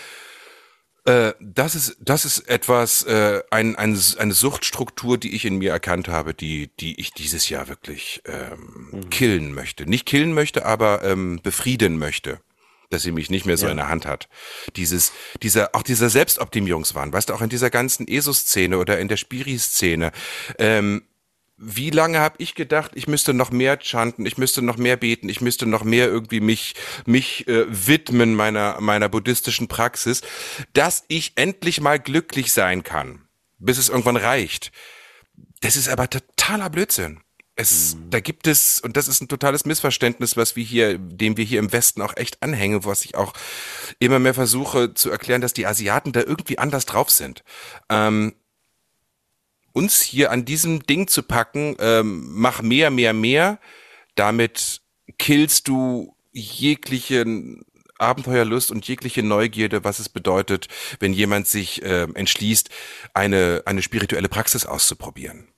Äh, das ist, das ist etwas, äh, ein, ein, eine Suchtstruktur, die ich in mir erkannt habe, die, die ich dieses Jahr wirklich ähm, killen möchte. Nicht killen möchte, aber ähm, befrieden möchte dass sie mich nicht mehr so Ja. in der Hand hat. Dieses, dieser, auch dieser Selbstoptimierungswahn, weißt du, auch in dieser ganzen ESO-Szene oder in der Spiri-Szene, ähm, wie lange habe ich gedacht, ich müsste noch mehr chanten, ich müsste noch mehr beten, ich müsste noch mehr irgendwie mich mich äh, widmen meiner meiner buddhistischen Praxis, dass ich endlich mal glücklich sein kann, bis es irgendwann reicht. Das ist aber totaler Blödsinn. Es, mhm. da gibt es, und das ist ein totales Missverständnis, was wir hier, dem wir hier im Westen auch echt anhängen, was ich auch immer mehr versuche zu erklären, dass die Asiaten da irgendwie anders drauf sind. Ähm, uns hier an diesem Ding zu packen, ähm, mach mehr, mehr, mehr, damit killst du jeglichen Abenteuerlust und jegliche Neugierde, was es bedeutet, wenn jemand sich äh, entschließt, eine, eine spirituelle Praxis auszuprobieren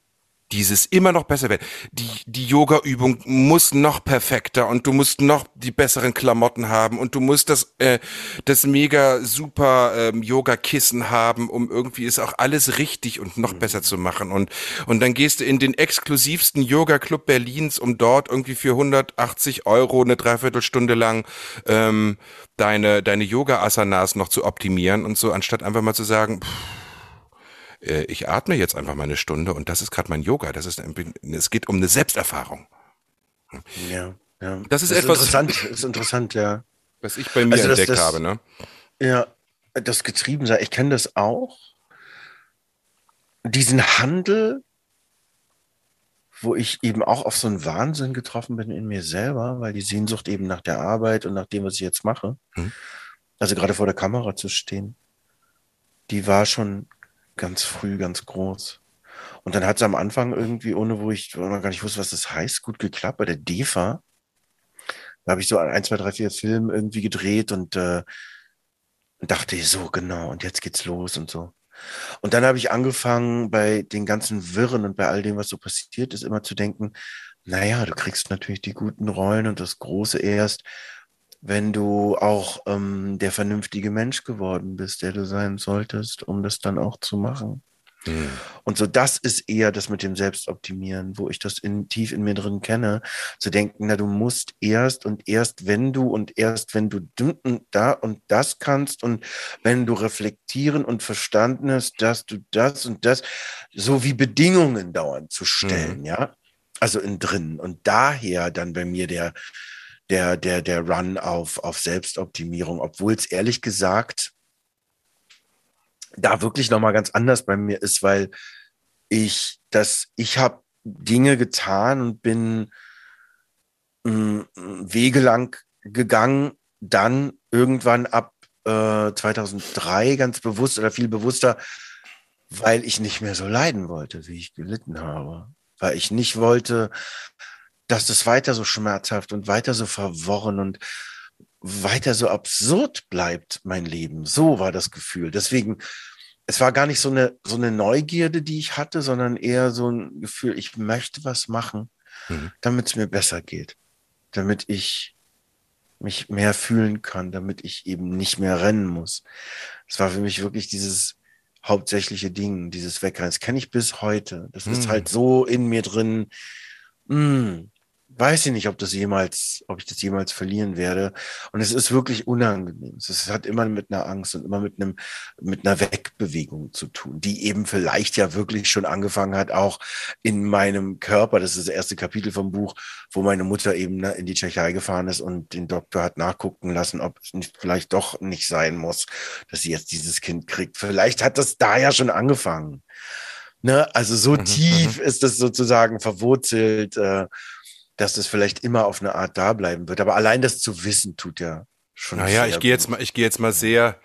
dieses immer noch besser werden. Die, die Yoga-Übung muss noch perfekter und du musst noch die besseren Klamotten haben und du musst das, äh, das mega super ähm, Yoga-Kissen haben, um irgendwie es auch alles richtig und noch mhm. besser zu machen. Und, und dann gehst du in den exklusivsten Yoga-Club Berlins, um dort irgendwie für 180 Euro eine Dreiviertelstunde lang ähm, deine, deine Yoga-Asanas noch zu optimieren und so, anstatt einfach mal zu sagen, pff, äh, ich atme jetzt einfach mal eine Stunde und das ist gerade mein Yoga. Das ist, es geht um eine Selbsterfahrung. Ja, ja. Das ist, das ist etwas. Interessant, ist interessant, ja. Was ich bei mir also das, entdeckt das, habe, ne? Ja, das Getriebensein, ich kenne das auch. Diesen Handel, wo ich eben auch auf so einen Wahnsinn getroffen bin in mir selber, weil die Sehnsucht eben nach der Arbeit und nach dem, was ich jetzt mache, hm. also gerade vor der Kamera zu stehen, die war schon ganz früh, ganz groß. Und dann hat es am Anfang irgendwie, ohne wo ich noch gar nicht wusste, was das heißt, gut geklappt. Bei der DEFA, da habe ich so ein, zwei, drei, vier Filme irgendwie gedreht und äh, dachte so, genau, und jetzt geht's los und so. Und dann habe ich angefangen, bei den ganzen Wirren und bei all dem, was so passiert ist, immer zu denken, naja, du kriegst natürlich die guten Rollen und das Große erst, wenn du auch ähm, der vernünftige Mensch geworden bist, der du sein solltest, um das dann auch zu machen. Mhm. Und so das ist eher das mit dem Selbstoptimieren, wo ich das in, tief in mir drin kenne, zu denken, na, du musst erst und erst wenn du und erst wenn du da und das kannst und wenn du reflektieren und verstanden hast, dass du das und das, so wie Bedingungen dauernd zu stellen, mhm. ja, also in drin. Und daher dann bei mir der, der, der, der Run auf, auf Selbstoptimierung, obwohl es ehrlich gesagt da wirklich nochmal ganz anders bei mir ist, weil ich das, ich habe Dinge getan und bin mh, mm, Wege lang gegangen, dann irgendwann ab äh, 2003 ganz bewusst oder viel bewusster, weil ich nicht mehr so leiden wollte, wie ich gelitten habe. Weil ich nicht wollte, dass es weiter so schmerzhaft und weiter so verworren und weiter so absurd bleibt, mein Leben. So war das Gefühl. Deswegen, es war gar nicht so eine, so eine Neugierde, die ich hatte, sondern eher so ein Gefühl, ich möchte was machen, mhm. damit es mir besser geht, damit ich mich mehr fühlen kann, damit ich eben nicht mehr rennen muss. Es war für mich wirklich dieses hauptsächliche Ding, dieses Wegrennen. Das kenne ich bis heute. Das mhm. ist halt so in mir drin. Mh, mm, weiß ich nicht, ob das jemals, ob ich das jemals verlieren werde. Und es ist wirklich unangenehm. Es hat immer mit einer Angst und immer mit einem, mit einer Wegbewegung zu tun, die eben vielleicht ja wirklich schon angefangen hat, auch in meinem Körper. Das ist das erste Kapitel vom Buch, wo meine Mutter eben ne, in die Tschechei gefahren ist und den Doktor hat nachgucken lassen, ob es nicht, vielleicht doch nicht sein muss, dass sie jetzt dieses Kind kriegt. Vielleicht hat das da ja schon angefangen. Ne? Also so mhm, tief mhm. ist das sozusagen verwurzelt. Äh, dass das vielleicht immer auf eine Art da bleiben wird. Aber allein das zu wissen tut ja schon. Naja, ich gehe jetzt mal, ich gehe jetzt mal sehr,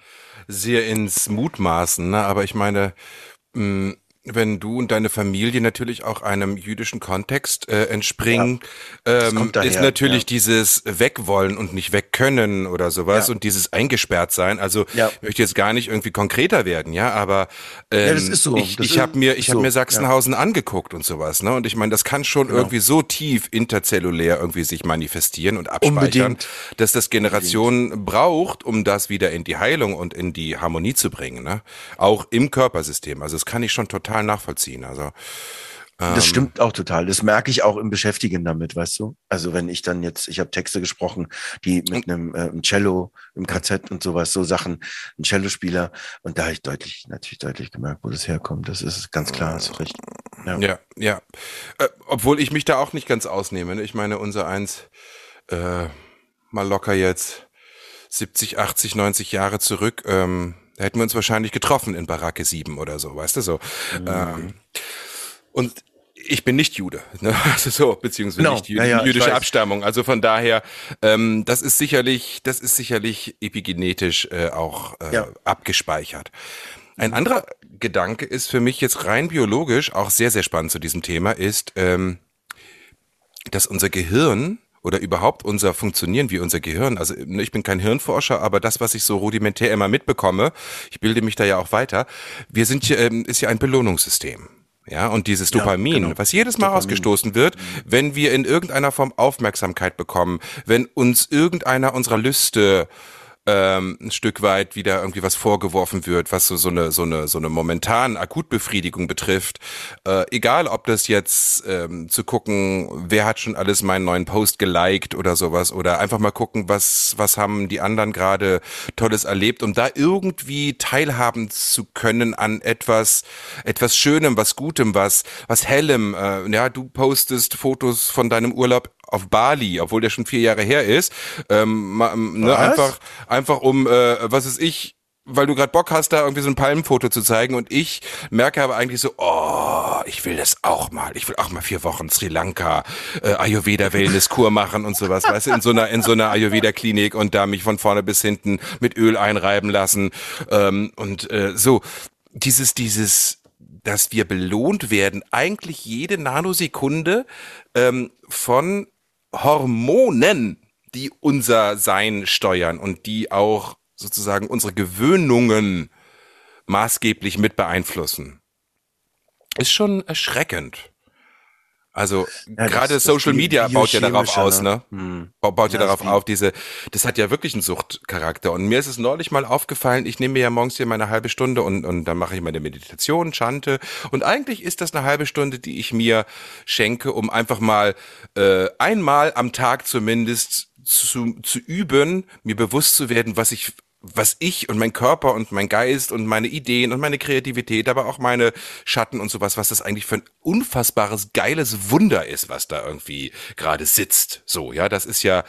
sehr ins Mutmaßen, ne? aber ich meine, mh, wenn du und deine Familie natürlich auch einem jüdischen Kontext äh, entspringen, ja, ähm, daher, ist natürlich ja. dieses Wegwollen und nicht wegkönnen oder sowas ja. und dieses eingesperrt sein. Also ich möchte jetzt gar nicht irgendwie konkreter werden, ja, aber ähm, das so. ich, ich habe mir ich so. habe mir Sachsenhausen angeguckt und sowas, ne? Und ich meine, das kann schon genau. irgendwie so tief interzellulär irgendwie sich manifestieren und abspeichern, Unbedingt. dass das Generationen Unbedingt. braucht, um das wieder in die Heilung und in die Harmonie zu bringen, ne? Auch im Körpersystem. Also das kann ich schon total total nachvollziehen. Also das ähm, stimmt auch total. Das merke ich auch im Beschäftigen damit, weißt du? Also wenn ich dann jetzt, ich habe Texte gesprochen, die mit einem, äh, Cello im KZ und sowas, so Sachen, ein Cellospieler und da habe ich deutlich, natürlich deutlich gemerkt, wo das herkommt. Das ist ganz klar, hast recht. Ja, ja. ja. Äh, obwohl ich mich da auch nicht ganz ausnehme. Ne? Ich meine, unser eins, äh, mal locker jetzt 70, 80, 90 Jahre zurück, ähm, da hätten wir uns wahrscheinlich getroffen in Baracke 7 oder so, weißt du so. Mhm. Ähm, und ich bin nicht Jude, ne? also so, beziehungsweise no. nicht jü ja, ja, jüdische Abstammung. Also von daher, ähm, das ist sicherlich, das ist sicherlich epigenetisch äh, auch äh, ja. abgespeichert. Ein anderer Gedanke ist für mich jetzt rein biologisch auch sehr, sehr spannend zu diesem Thema, ist, ähm, dass unser Gehirn oder überhaupt unser Funktionieren wie unser Gehirn. Also ne, ich bin kein Hirnforscher, aber das, was ich so rudimentär immer mitbekomme, ich bilde mich da ja auch weiter, wir sind hier, ähm, ist ja ein Belohnungssystem. Ja, und dieses Dopamin, ja, genau. was jedes Mal Dopamin. ausgestoßen wird, wenn wir in irgendeiner Form Aufmerksamkeit bekommen, wenn uns irgendeiner unserer Lüste ähm, ein Stück weit wieder irgendwie was vorgeworfen wird, was so, so eine so eine so eine momentan Akutbefriedigung betrifft. Äh, egal, ob das jetzt ähm, zu gucken, wer hat schon alles meinen neuen Post geliked oder sowas oder einfach mal gucken, was was haben die anderen gerade tolles erlebt, um da irgendwie teilhaben zu können an etwas etwas Schönem, was Gutem, was was hellem. Äh, ja, du postest Fotos von deinem Urlaub auf Bali, obwohl der schon vier Jahre her ist. Ähm, ne, einfach, einfach um, äh, was ist ich, weil du gerade Bock hast, da irgendwie so ein Palmenfoto zu zeigen und ich merke aber eigentlich so, oh, ich will das auch mal. Ich will auch mal vier Wochen Sri Lanka äh, Ayurveda Wellness Kur machen und sowas, weißt du, in so einer in so einer Ayurveda Klinik und da mich von vorne bis hinten mit Öl einreiben lassen ähm, und äh, so dieses dieses dass wir belohnt werden, eigentlich jede Nanosekunde ähm, von Hormonen, die unser Sein steuern und die auch sozusagen unsere Gewöhnungen maßgeblich mit beeinflussen. Ist schon erschreckend. Also ja, gerade Social Media baut ja darauf aus, ne? Hm. Baut ja, ja darauf auf, diese, das hat ja wirklich einen Suchtcharakter. Und mir ist es neulich mal aufgefallen, ich nehme mir ja morgens hier meine halbe Stunde und, und dann mache ich meine Meditation, chante. Und eigentlich ist das eine halbe Stunde, die ich mir schenke, um einfach mal äh, einmal am Tag zumindest zu, zu üben, mir bewusst zu werden, was ich was ich und mein Körper und mein Geist und meine Ideen und meine Kreativität, aber auch meine Schatten und sowas, was das eigentlich für ein unfassbares, geiles Wunder ist, was da irgendwie gerade sitzt. So, ja, das ist ja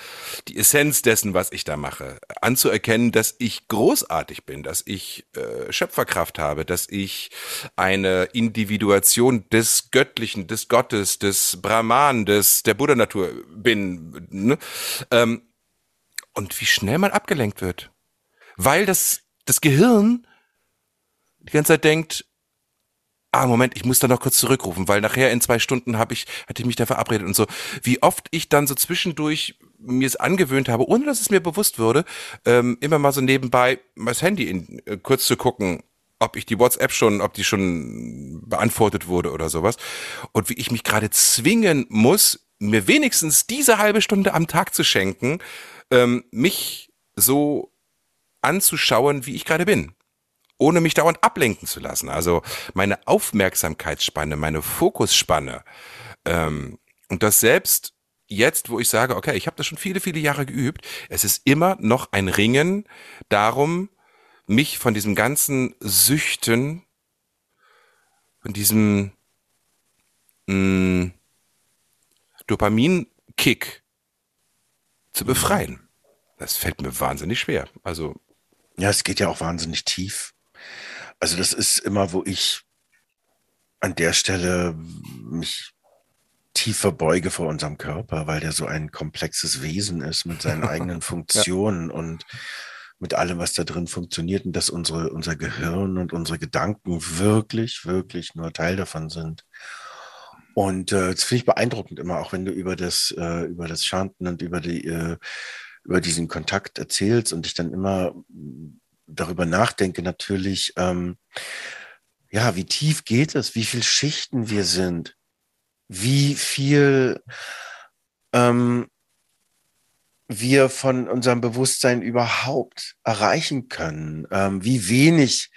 die Essenz dessen, was ich da mache. Anzuerkennen, dass ich großartig bin, dass ich äh, Schöpferkraft habe, dass ich eine Individuation des Göttlichen, des Gottes, des Brahman, des, der Buddha-Natur bin. Ne? Ähm, und wie schnell man abgelenkt wird weil das, das Gehirn die ganze Zeit denkt, ah, Moment, ich muss da noch kurz zurückrufen, weil nachher in zwei Stunden habe ich, hatte ich mich da verabredet und so. Wie oft ich dann so zwischendurch mir es angewöhnt habe, ohne dass es mir bewusst wurde, ähm, immer mal so nebenbei das Handy in, äh, kurz zu gucken, ob ich die WhatsApp schon, ob die schon beantwortet wurde oder sowas. Und wie ich mich gerade zwingen muss, mir wenigstens diese halbe Stunde am Tag zu schenken, ähm, mich so anzuschauen, wie ich gerade bin ohne mich dauernd ablenken zu lassen. Also meine Aufmerksamkeitsspanne, meine Fokusspanne. Ähm, und das selbst jetzt, wo ich sage, okay, ich habe das schon viele, viele Jahre geübt, es ist immer noch ein Ringen darum, mich von diesem ganzen Süchten, von diesem mh, mm, Dopaminkick zu befreien. Das fällt mir wahnsinnig schwer. Also ja, es geht ja auch wahnsinnig tief. Also das ist immer, wo ich an der Stelle mich tief verbeuge vor unserem Körper, weil der so ein komplexes Wesen ist mit seinen eigenen Funktionen ja. und mit allem, was da drin funktioniert und dass unsere, unser Gehirn und unsere Gedanken wirklich, wirklich nur Teil davon sind. Und äh, das finde ich beeindruckend immer, auch wenn du über das, äh, über das Chanten und über die äh, über diesen Kontakt erzählst und ich dann immer darüber nachdenke, natürlich, ähm, ja, wie tief geht es, wie viele Schichten wir sind, wie viel ähm, wir von unserem Bewusstsein überhaupt erreichen können, ähm, wie wenig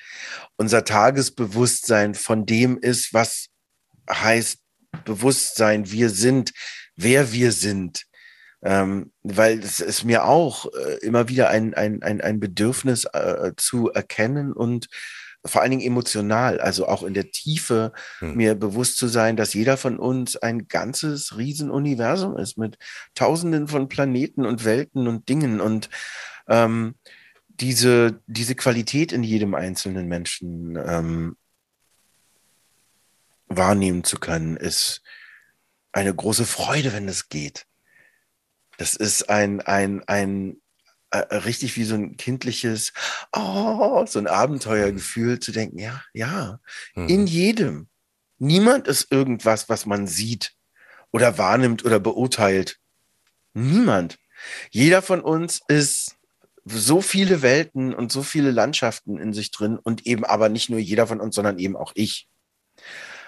unser Tagesbewusstsein von dem ist, was heißt Bewusstsein, wir sind, wer wir sind, ähm, weil es ist mir auch äh, immer wieder ein, ein, ein, ein Bedürfnis äh, zu erkennen und vor allen Dingen emotional, also auch in der Tiefe, hm. mir bewusst zu sein, dass jeder von uns ein ganzes Riesenuniversum ist mit Tausenden von Planeten und Welten und Dingen und ähm, diese, diese Qualität in jedem einzelnen Menschen ähm, wahrnehmen zu können, ist eine große Freude, wenn es geht. Das ist ein, ein, ein äh, richtig wie so ein kindliches, oh, so ein Abenteuergefühl zu denken, ja, ja, mhm. in jedem. Niemand ist irgendwas, was man sieht oder wahrnimmt oder beurteilt. Niemand. Jeder von uns ist so viele Welten und so viele Landschaften in sich drin und eben aber nicht nur jeder von uns, sondern eben auch ich.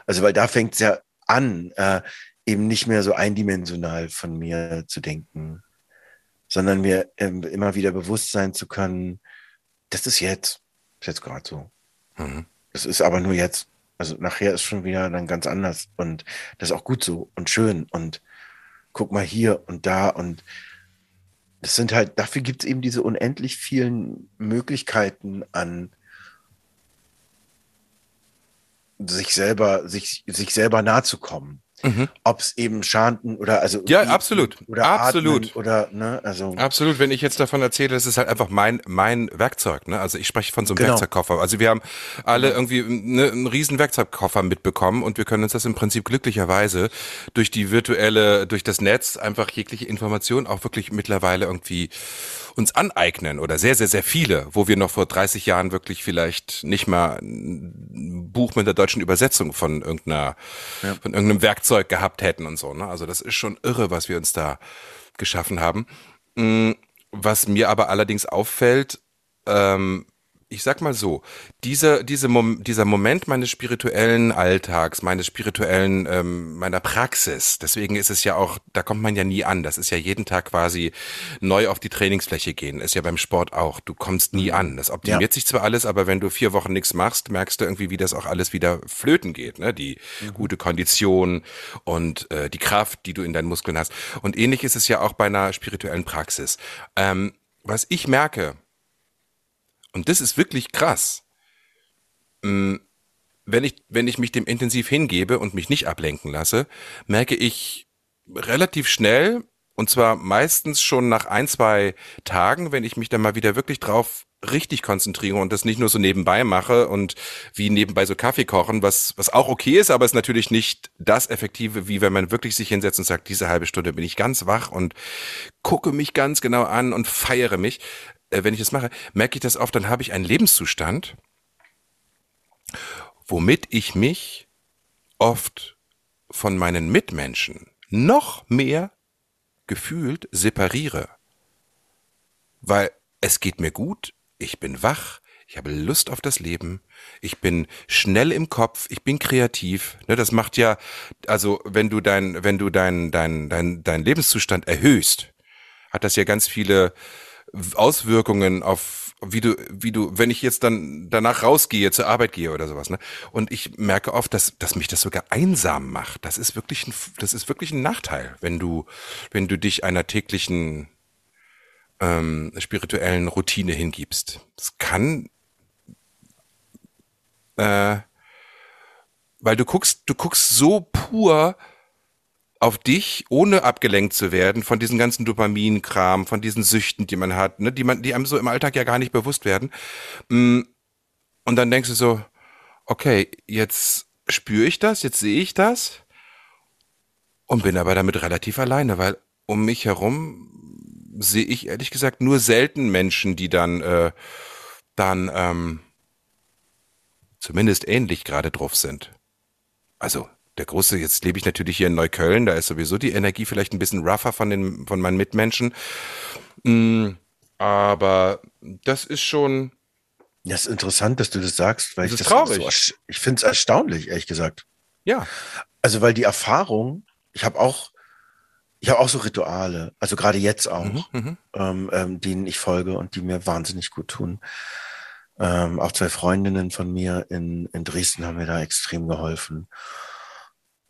Also, weil da fängt es ja an, äh, eben nicht mehr so eindimensional von mir zu denken, sondern mir ähm, immer wieder bewusst sein zu können, das ist jetzt, ist jetzt gerade so. Mhm. Das ist aber nur jetzt. Also nachher ist schon wieder dann ganz anders und das ist auch gut so und schön und guck mal hier und da und das sind halt, dafür gibt es eben diese unendlich vielen Möglichkeiten an sich selber, sich, sich selber nahe zu kommen. Mhm. Ob es eben Schanden oder also ja absolut. oder absolut. oder ne also absolut. Wenn ich jetzt davon erzähle das ist halt einfach mein mein Werkzeug ne? Also ich spreche von so einem genau. Werkzeugkoffer. Also wir haben alle irgendwie ne, einen riesen Werkzeugkoffer mitbekommen und wir können uns das im Prinzip glücklicherweise durch die virtuelle durch das Netz einfach jegliche Information auch wirklich mittlerweile irgendwie uns aneignen oder sehr, sehr, sehr viele, wo wir noch vor 30 Jahren wirklich vielleicht nicht mal ein Buch mit der deutschen Übersetzung von irgendeiner, ja. von irgendeinem Werkzeug gehabt hätten und so. Ne? Also das ist schon irre, was wir uns da geschaffen haben. Mm, was mir aber allerdings auffällt, ähm, ich sag mal so, dieser, diese Mom dieser Moment meines spirituellen Alltags, meines spirituellen, ähm, meiner Praxis, deswegen ist es ja auch, da kommt man ja nie an. Das ist ja jeden Tag quasi neu auf die Trainingsfläche gehen. Ist ja beim Sport auch. Du kommst nie an. Das optimiert ja. sich zwar alles, aber wenn du vier Wochen nichts machst, merkst du irgendwie, wie das auch alles wieder flöten geht. Ne? Die mhm. gute Kondition und äh, die Kraft, die du in deinen Muskeln hast. Und ähnlich ist es ja auch bei einer spirituellen Praxis. Ähm, was ich merke, und das ist wirklich krass. Mm, wenn ich, wenn ich mich dem intensiv hingebe und mich nicht ablenken lasse, merke ich relativ schnell, und zwar meistens schon nach ein, zwei Tagen, wenn ich mich dann mal wieder wirklich drauf richtig konzentriere und das nicht nur so nebenbei mache und wie nebenbei so Kaffee kochen, was, was auch okay ist, aber ist natürlich nicht das Effektive, wie wenn man wirklich sich hinsetzt und sagt, diese halbe Stunde bin ich ganz wach und gucke mich ganz genau an und feiere mich äh, wenn ich das mache, merke ich das oft, dann habe ich einen Lebenszustand, womit ich mich oft von meinen Mitmenschen noch mehr gefühlt separiere. Weil es geht mir gut, ich bin wach, ich habe Lust auf das Leben, ich bin schnell im Kopf, ich bin kreativ. Ne, das macht ja, also wenn du dein, wenn du dein, dein, dein, dein Lebenszustand erhöhst, hat das ja ganz viele Auswirkungen auf wie du, wie du, wenn ich jetzt dann danach rausgehe, zur Arbeit gehe oder sowas, ne? Und ich merke oft, dass, dass mich das sogar einsam macht. Das ist wirklich ein, das ist wirklich ein Nachteil, wenn du, wenn du dich einer täglichen ähm, spirituellen Routine hingibst. Das kann, äh, weil du guckst, du guckst so pur auf dich, ohne abgelenkt zu werden von diesen ganzen Dopaminkram, von diesen Süchten, die man hat, ne, die man, die einem so im Alltag ja gar nicht bewusst werden. Mm, und dann denkst du so, okay, jetzt spüre ich das, jetzt sehe ich das und bin aber damit relativ alleine, weil um mich herum sehe ich ehrlich gesagt nur selten Menschen, die dann äh, dann ähm, zumindest ähnlich gerade drauf sind. Also der große, jetzt lebe ich natürlich hier in Neukölln, da ist sowieso die Energie vielleicht ein bisschen rougher von den, von meinen Mitmenschen. Mm, aber das ist schon. Das ist interessant, dass du das sagst, weil das ich das traurig. So, ich finde es erstaunlich, ehrlich gesagt. Ja. Also, weil die Erfahrung, ich habe auch, ich habe auch so Rituale, also gerade jetzt auch, mhm, mhm, ähm, ähm, denen ich folge und die mir wahnsinnig gut tun. Ähm, auch zwei Freundinnen von mir in, in Dresden haben mir da extrem geholfen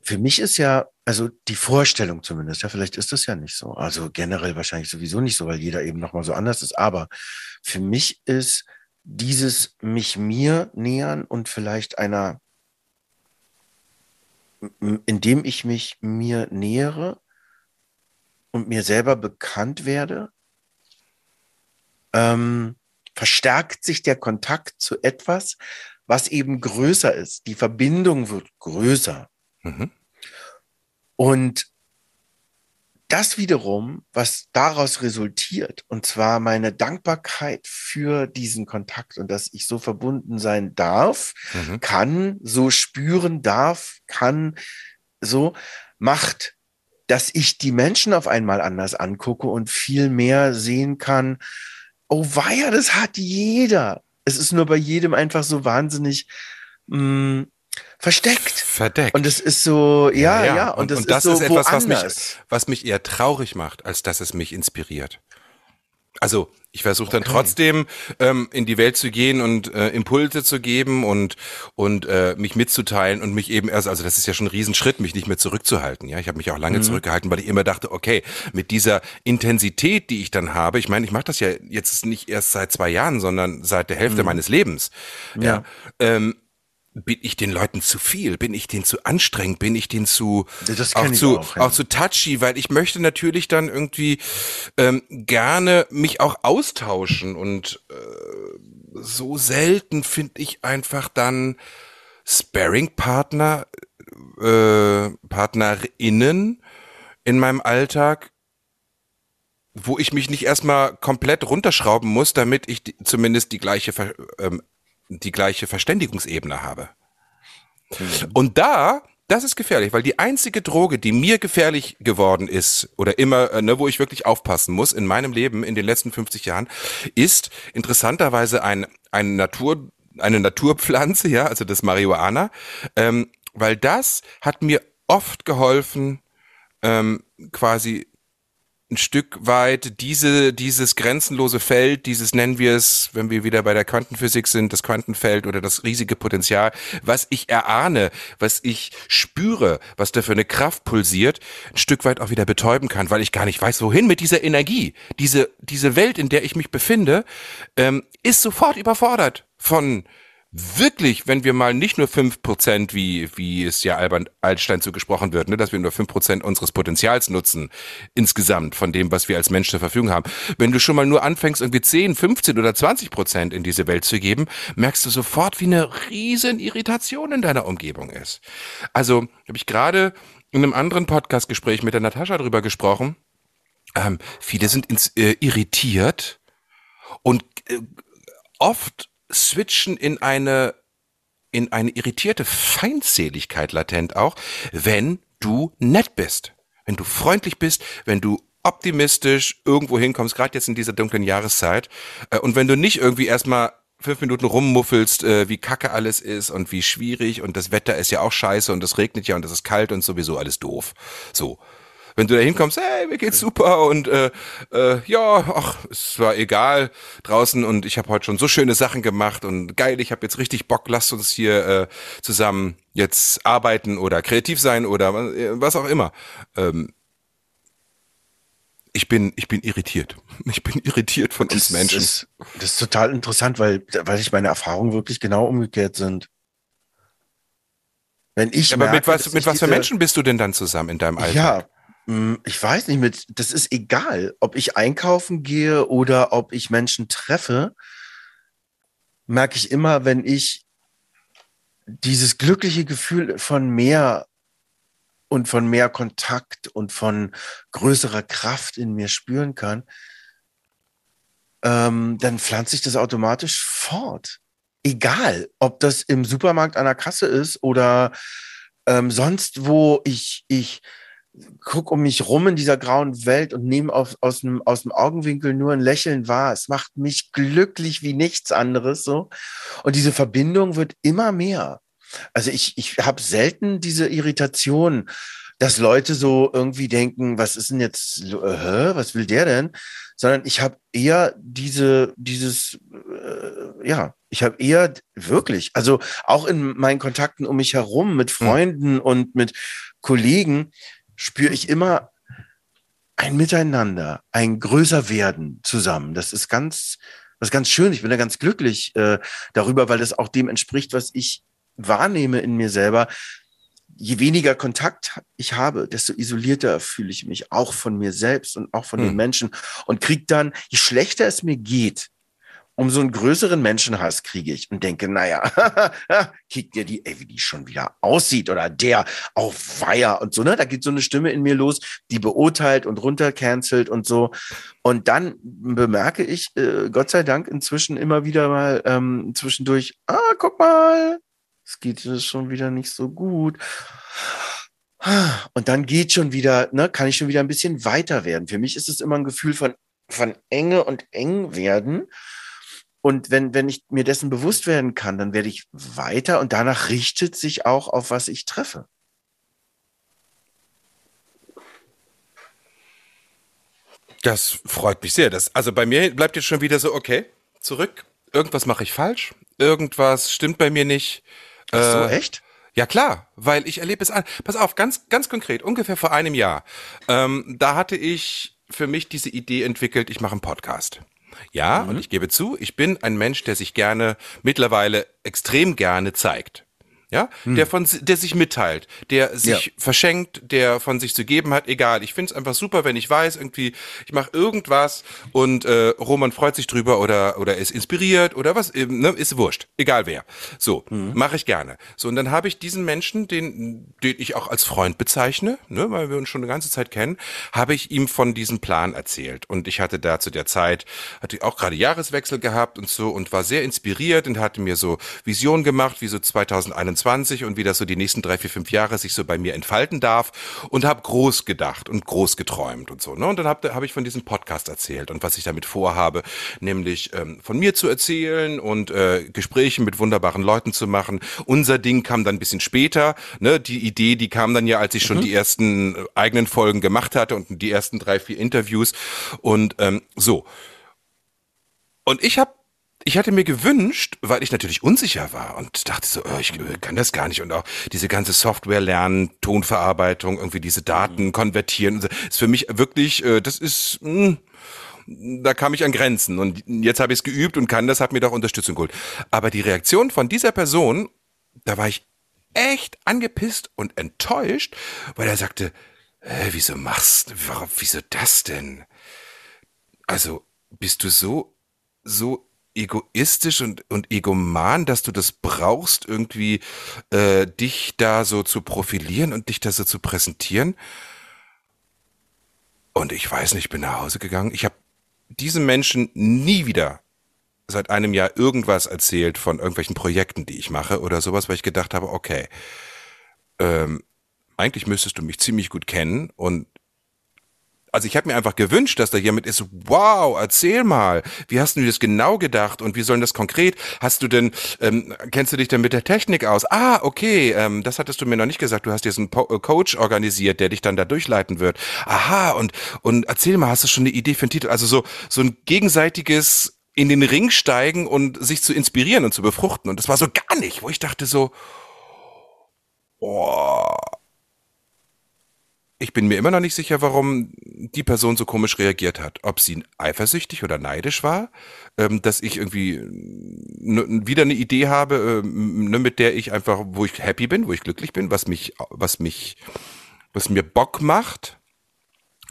für mich ist ja, also die Vorstellung zumindest, ja, vielleicht ist das ja nicht so. Also generell wahrscheinlich sowieso nicht so, weil jeder eben nochmal so anders ist. Aber für mich ist dieses mich mir nähern und vielleicht einer, indem ich mich mir nähere und mir selber bekannt werde, ähm, verstärkt sich der Kontakt zu etwas, was eben größer ist. Die Verbindung wird größer. Mhm. Und das wiederum, was daraus resultiert, und zwar meine Dankbarkeit für diesen Kontakt und dass ich so verbunden sein darf, mhm. kann, so spüren darf, kann, so macht, dass ich die Menschen auf einmal anders angucke und viel mehr sehen kann, oh weia, das hat jeder. Es ist nur bei jedem einfach so wahnsinnig mh, mm, versteckt. Verdeckt. Und es ist so, ja, ja. ja. Und, und, das, und das, ist, so ist etwas, was mich, was mich eher traurig macht, als dass es mich inspiriert. Also ich versuche dann okay. trotzdem ähm, in die Welt zu gehen und äh, Impulse zu geben und und äh, mich mitzuteilen und mich eben erst, also das ist ja schon ein Riesenschritt, mich nicht mehr zurückzuhalten. Ja, ich habe mich auch lange mhm. zurückgehalten, weil ich immer dachte, okay, mit dieser Intensität, die ich dann habe, ich meine, ich mache das ja jetzt nicht erst seit zwei Jahren, sondern seit der Hälfte mhm. meines Lebens. Ja, ja ähm, bin ich den Leuten zu viel? Bin ich denen zu anstrengend? Bin ich denen zu auch zu auch, ja. auch, zu touchy? Weil ich möchte natürlich dann irgendwie ähm, gerne mich auch austauschen und äh, so selten finde ich einfach dann Sparring-Partner, äh, PartnerInnen in meinem Alltag, wo ich mich nicht erstmal komplett runterschrauben muss, damit ich die, zumindest die gleiche ähm, die gleiche Verständigungsebene habe. Mhm. Und da, das ist gefährlich, weil die einzige Droge, die mir gefährlich geworden ist oder immer, äh, ne, wo ich wirklich aufpassen muss in meinem Leben in den letzten 50 Jahren, ist interessanterweise ein, ein Natur, eine Naturpflanze, ja, also das Marihuana, ähm, weil das hat mir oft geholfen, ähm, quasi ein Stück weit diese, dieses grenzenlose Feld, dieses nennen wir es, wenn wir wieder bei der Quantenphysik sind, das Quantenfeld oder das riesige Potenzial, was ich erahne, was ich spüre, was da für eine Kraft pulsiert, ein Stück weit auch wieder betäuben kann, weil ich gar nicht weiß, wohin mit dieser Energie. Diese, diese Welt, in der ich mich befinde, ähm, ist sofort überfordert von wirklich, wenn wir mal nicht nur fünf Prozent, wie, wie es ja Albert Einstein so gesprochen wird, ne, dass wir nur fünf Prozent unseres Potenzials nutzen, insgesamt von dem, was wir als Mensch zur Verfügung haben. Wenn du schon mal nur anfängst, irgendwie 10, 15 oder 20 Prozent in diese Welt zu geben, merkst du sofort, wie eine riesen Irritation in deiner Umgebung ist. Also habe ich gerade in einem anderen Podcast-Gespräch mit der Natascha drüber gesprochen. Ähm, viele sind ins, äh, irritiert und äh, oft switchen in eine in eine irritierte Feindseligkeit latent auch, wenn du nett bist, wenn du freundlich bist, wenn du optimistisch irgendwo hinkommst, gerade jetzt in dieser dunklen Jahreszeit, äh, und wenn du nicht irgendwie erstmal fünf Minuten rummuffelst, äh, wie kacke alles ist und wie schwierig und das Wetter ist ja auch scheiße und es regnet ja und es ist kalt und sowieso alles doof. So wenn du da hinkommst, hey, mir geht's super und äh, äh, ja, ach, es war egal draußen und ich habe heute schon so schöne Sachen gemacht und geil, ich habe jetzt richtig Bock, lasst uns hier äh, zusammen jetzt arbeiten oder kreativ sein oder was auch immer. Ähm, ich bin, ich bin irritiert. Ich bin irritiert von das uns Menschen. Ist, das ist total interessant, weil, weil ich meine Erfahrungen wirklich genau umgekehrt sind. Wenn ich ja, merke, aber mit was, mit was für Menschen bist du denn dann zusammen in deinem Alltag? Ja, ich weiß nicht, mit, das ist egal, ob ich einkaufen gehe oder ob ich Menschen treffe, merke ich immer, wenn ich dieses glückliche Gefühl von mehr und von mehr Kontakt und von größerer Kraft in mir spüren kann, ähm, dann pflanze ich das automatisch fort. Egal, ob das im Supermarkt an der Kasse ist oder ähm, sonst wo ich, ich guck um mich rum in dieser grauen Welt und nehme aus, aus, dem, aus dem Augenwinkel nur ein Lächeln wahr. Es macht mich glücklich wie nichts anderes so. Und diese Verbindung wird immer mehr. Also ich, ich habe selten diese Irritation, dass Leute so irgendwie denken, was ist denn jetzt, äh, was will der denn? Sondern ich habe eher diese, dieses, äh, ja, ich habe eher wirklich, also auch in meinen Kontakten um mich herum mit hm. Freunden mhm. und mit Kollegen, spüre ich immer ein Miteinander, ein größer Werden zusammen. Das ist ganz Das ist ganz schön. Ich bin da ganz glücklich äh, darüber, weil das auch dem entspricht, was ich wahrnehme in mir selber. Je weniger Kontakt ich habe, desto isolierter fühle ich mich, auch von mir selbst und auch von hm. den Menschen. Und krieg dann, je schlechter es mir geht, umso einen größeren Menschenhass kriege ich und denke, naja, kick dir die, ey, wie die schon wieder aussieht oder der auf Feier und so, ne? Da geht so eine Stimme in mir los, die beurteilt und runtercancelt und so. Und dann bemerke ich, äh, Gott sei Dank inzwischen immer wieder mal ähm, zwischendurch, ah, guck mal, es geht schon wieder nicht so gut. Und dann geht schon wieder, ne, kann ich schon wieder ein bisschen weiter werden. Für mich ist es immer ein Gefühl von, von Enge und eng werden. Und wenn, wenn ich mir dessen bewusst werden kann, dann werde ich weiter und danach richtet sich auch auf was ich treffe. Das freut mich sehr. Das, also bei mir bleibt jetzt schon wieder so, okay, zurück. Irgendwas mache ich falsch. Irgendwas stimmt bei mir nicht. Ach so, äh, echt? Ja klar, weil ich erlebe es an. Pass auf, ganz, ganz konkret, ungefähr vor einem Jahr. Ähm, da hatte ich für mich diese Idee entwickelt, ich mache einen Podcast. Ja, mhm. und ich gebe zu, ich bin ein Mensch, der sich gerne, mittlerweile extrem gerne zeigt ja, hm. der von, der sich mitteilt, der sich ja. verschenkt, der von sich zu geben hat, egal. Ich finde es einfach super, wenn ich weiß, irgendwie, ich mache irgendwas und äh, Roman freut sich drüber oder oder ist inspiriert oder was, ne, ist wurscht, egal wer. So hm. mache ich gerne. So und dann habe ich diesen Menschen, den den ich auch als Freund bezeichne, ne, weil wir uns schon eine ganze Zeit kennen, habe ich ihm von diesem Plan erzählt und ich hatte da zu der Zeit hatte auch gerade Jahreswechsel gehabt und so und war sehr inspiriert und hatte mir so Visionen gemacht, wie so 2021 20 und wie das so die nächsten drei, vier, fünf Jahre sich so bei mir entfalten darf und habe groß gedacht und groß geträumt und so. Ne? Und dann habe hab ich von diesem Podcast erzählt und was ich damit vorhabe, nämlich ähm, von mir zu erzählen und äh, Gespräche mit wunderbaren Leuten zu machen. Unser Ding kam dann ein bisschen später. Ne? Die Idee, die kam dann ja, als ich schon mhm. die ersten äh, eigenen Folgen gemacht hatte und die ersten drei, vier Interviews und ähm, so. Und ich habe ich hatte mir gewünscht, weil ich natürlich unsicher war und dachte so, oh, ich kann das gar nicht und auch diese ganze Software lernen, Tonverarbeitung, irgendwie diese Daten mhm. konvertieren, ist für mich wirklich, äh, das ist, mh, hm, da kam ich an Grenzen und jetzt habe ich es geübt und kann das, hat mir doch Unterstützung geholt. Aber die Reaktion von dieser Person, da war ich echt angepisst und enttäuscht, weil er sagte, äh, wieso machst, warum, wieso das denn? Also bist du so so egoistisch und, und egoman, dass du das brauchst, irgendwie äh, dich da so zu profilieren und dich da so zu präsentieren. Und ich weiß nicht, ich bin nach Hause gegangen. Ich habe diesem Menschen nie wieder seit einem Jahr irgendwas erzählt von irgendwelchen Projekten, die ich mache oder sowas, weil ich gedacht habe, okay, ähm, eigentlich müsstest du mich ziemlich gut kennen und also ich habe mir einfach gewünscht, dass da jemand ist, wow, erzähl mal, wie hast du das genau gedacht und wie soll das konkret? Hast du denn, ähm, kennst du dich denn mit der Technik aus? Ah, okay, ähm, das hattest du mir noch nicht gesagt, du hast jetzt einen po äh, Coach organisiert, der dich dann da durchleiten wird. Aha, und, und erzähl mal, hast du schon eine Idee für einen Titel? Also so, so ein gegenseitiges in den Ring steigen und sich zu inspirieren und zu befruchten. Und das war so gar nicht, wo ich dachte so, oh, ich bin mir immer noch nicht sicher, warum die Person so komisch reagiert hat. Ob sie eifersüchtig oder neidisch war, ähm, dass ich irgendwie wieder eine Idee habe, ähm, mit der ich einfach, wo ich happy bin, wo ich glücklich bin, was mich, was mich, was mir Bock macht,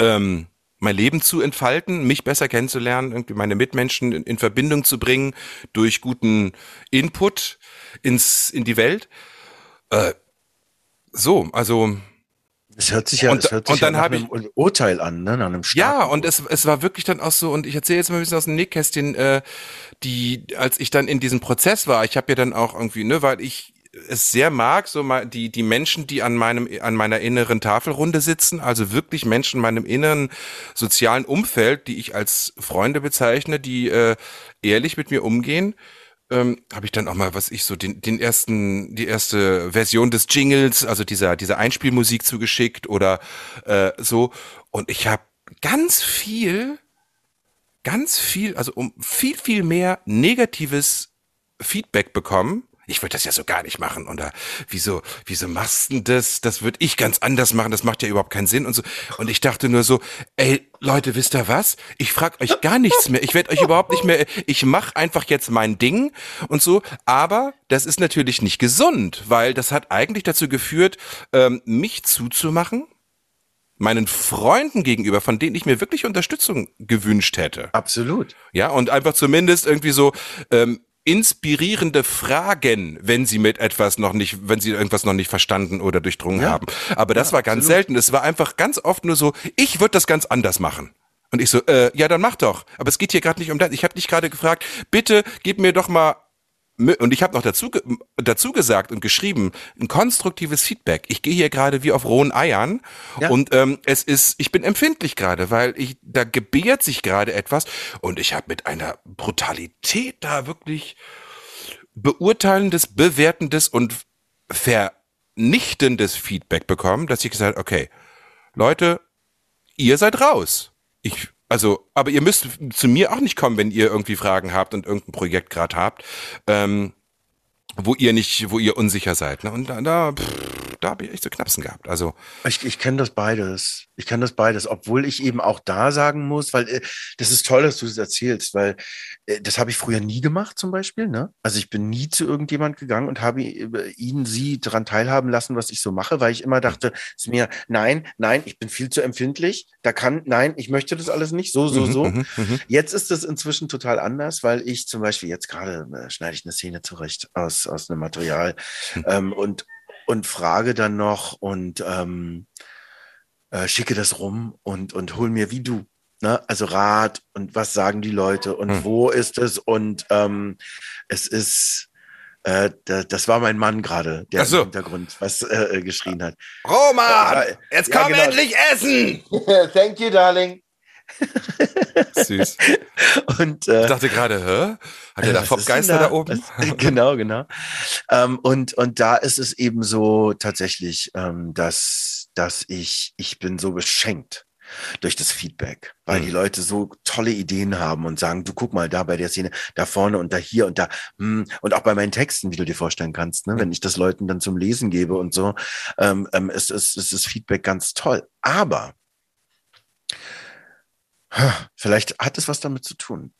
ähm, mein Leben zu entfalten, mich besser kennenzulernen, irgendwie meine Mitmenschen in, in Verbindung zu bringen durch guten Input ins in die Welt. Äh, so, also es hört sich ja, und, es hört sich und dann ja nach einem ich, Urteil an, ne? nach einem. Ja, und es, es war wirklich dann auch so, und ich erzähle jetzt mal ein bisschen aus dem Nähkästchen, äh, die, als ich dann in diesem Prozess war, ich habe ja dann auch irgendwie, ne, weil ich es sehr mag, so mal die, die Menschen, die an meinem, an meiner inneren Tafelrunde sitzen, also wirklich Menschen in meinem inneren sozialen Umfeld, die ich als Freunde bezeichne, die äh, ehrlich mit mir umgehen ähm, habe ich dann auch mal, was ich so den, den ersten, die erste Version des Jingles, also dieser dieser Einspielmusik zugeschickt oder äh, so. Und ich habe ganz viel, ganz viel, also um viel viel mehr negatives Feedback bekommen ich würde das ja so gar nicht machen. Oder wieso, wieso machst du das? Das würde ich ganz anders machen. Das macht ja überhaupt keinen Sinn und so. Und ich dachte nur so, ey, Leute, wisst ihr was? Ich frag euch gar nichts mehr. Ich werde euch überhaupt nicht mehr. Ich mache einfach jetzt mein Ding und so. Aber das ist natürlich nicht gesund, weil das hat eigentlich dazu geführt, ähm, mich zuzumachen meinen Freunden gegenüber, von denen ich mir wirklich Unterstützung gewünscht hätte. Absolut. Ja, und einfach zumindest irgendwie so ähm, inspirierende Fragen, wenn sie mit etwas noch nicht, wenn sie irgendwas noch nicht verstanden oder durchdrungen ja. haben. Aber das ja, war ganz absolut. selten. Es war einfach ganz oft nur so, ich würde das ganz anders machen. Und ich so, äh, ja, dann mach doch. Aber es geht hier gerade nicht um das. Ich habe dich gerade gefragt, bitte gib mir doch mal und ich habe noch dazu, dazu gesagt und geschrieben, ein konstruktives Feedback. Ich gehe hier gerade wie auf rohen Eiern ja. und ähm, es ist, ich bin empfindlich gerade, weil ich da gebärt sich gerade etwas und ich habe mit einer Brutalität da wirklich beurteilendes, bewertendes und vernichtendes Feedback bekommen, dass ich gesagt, okay, Leute, ihr seid raus. Ich also, aber ihr müsst zu mir auch nicht kommen, wenn ihr irgendwie Fragen habt und irgendein Projekt gerade habt, ähm, wo ihr nicht, wo ihr unsicher seid. Ne? Und da, da pff, da habe ich echt so Knapsen gehabt. Also ich, ich kenne das beides. Ich kenne das beides, obwohl ich eben auch da sagen muss, weil äh, das ist toll, dass du das erzählst, weil äh, das habe ich früher nie gemacht zum Beispiel. Ne? Also ich bin nie zu irgendjemand gegangen und habe ihn, sie daran teilhaben lassen, was ich so mache, weil ich immer dachte, es ist mir, nein, nein, ich bin viel zu empfindlich. Da kann, nein, ich möchte das alles nicht, so, so, mhm, so. Mhm, mhm. Jetzt ist es inzwischen total anders, weil ich zum Beispiel jetzt gerade äh, schneide ich eine Szene zurecht aus, aus einem Material mhm. ähm, und und frage dann noch und ähm, äh, schicke das rum und, und hol mir wie du. Ne? Also Rat und was sagen die Leute und hm. wo ist es? Und ähm, es ist, äh, das war mein Mann gerade, der so. im Hintergrund was äh, geschrien hat. Roman, äh, jetzt ja, komm genau. endlich essen! Thank you, darling. Süß. Und, äh, ich dachte gerade, hä? Hat er da Popgeister da, da, oben? Genau, genau. Ähm, und, und da ist es eben so tatsächlich, ähm, dass, dass ich, ich bin so beschenkt durch das Feedback, weil mhm. die Leute so tolle Ideen haben und sagen, du guck mal da bei der Szene, da vorne und da hier und da hm, und auch bei meinen Texten, wie du dir vorstellen kannst, ne, mhm. wenn ich das Leuten dann zum Lesen gebe und so, ähm, ähm, ist, ist, ist das Feedback ganz toll. Aber Vielleicht hat es was damit zu tun.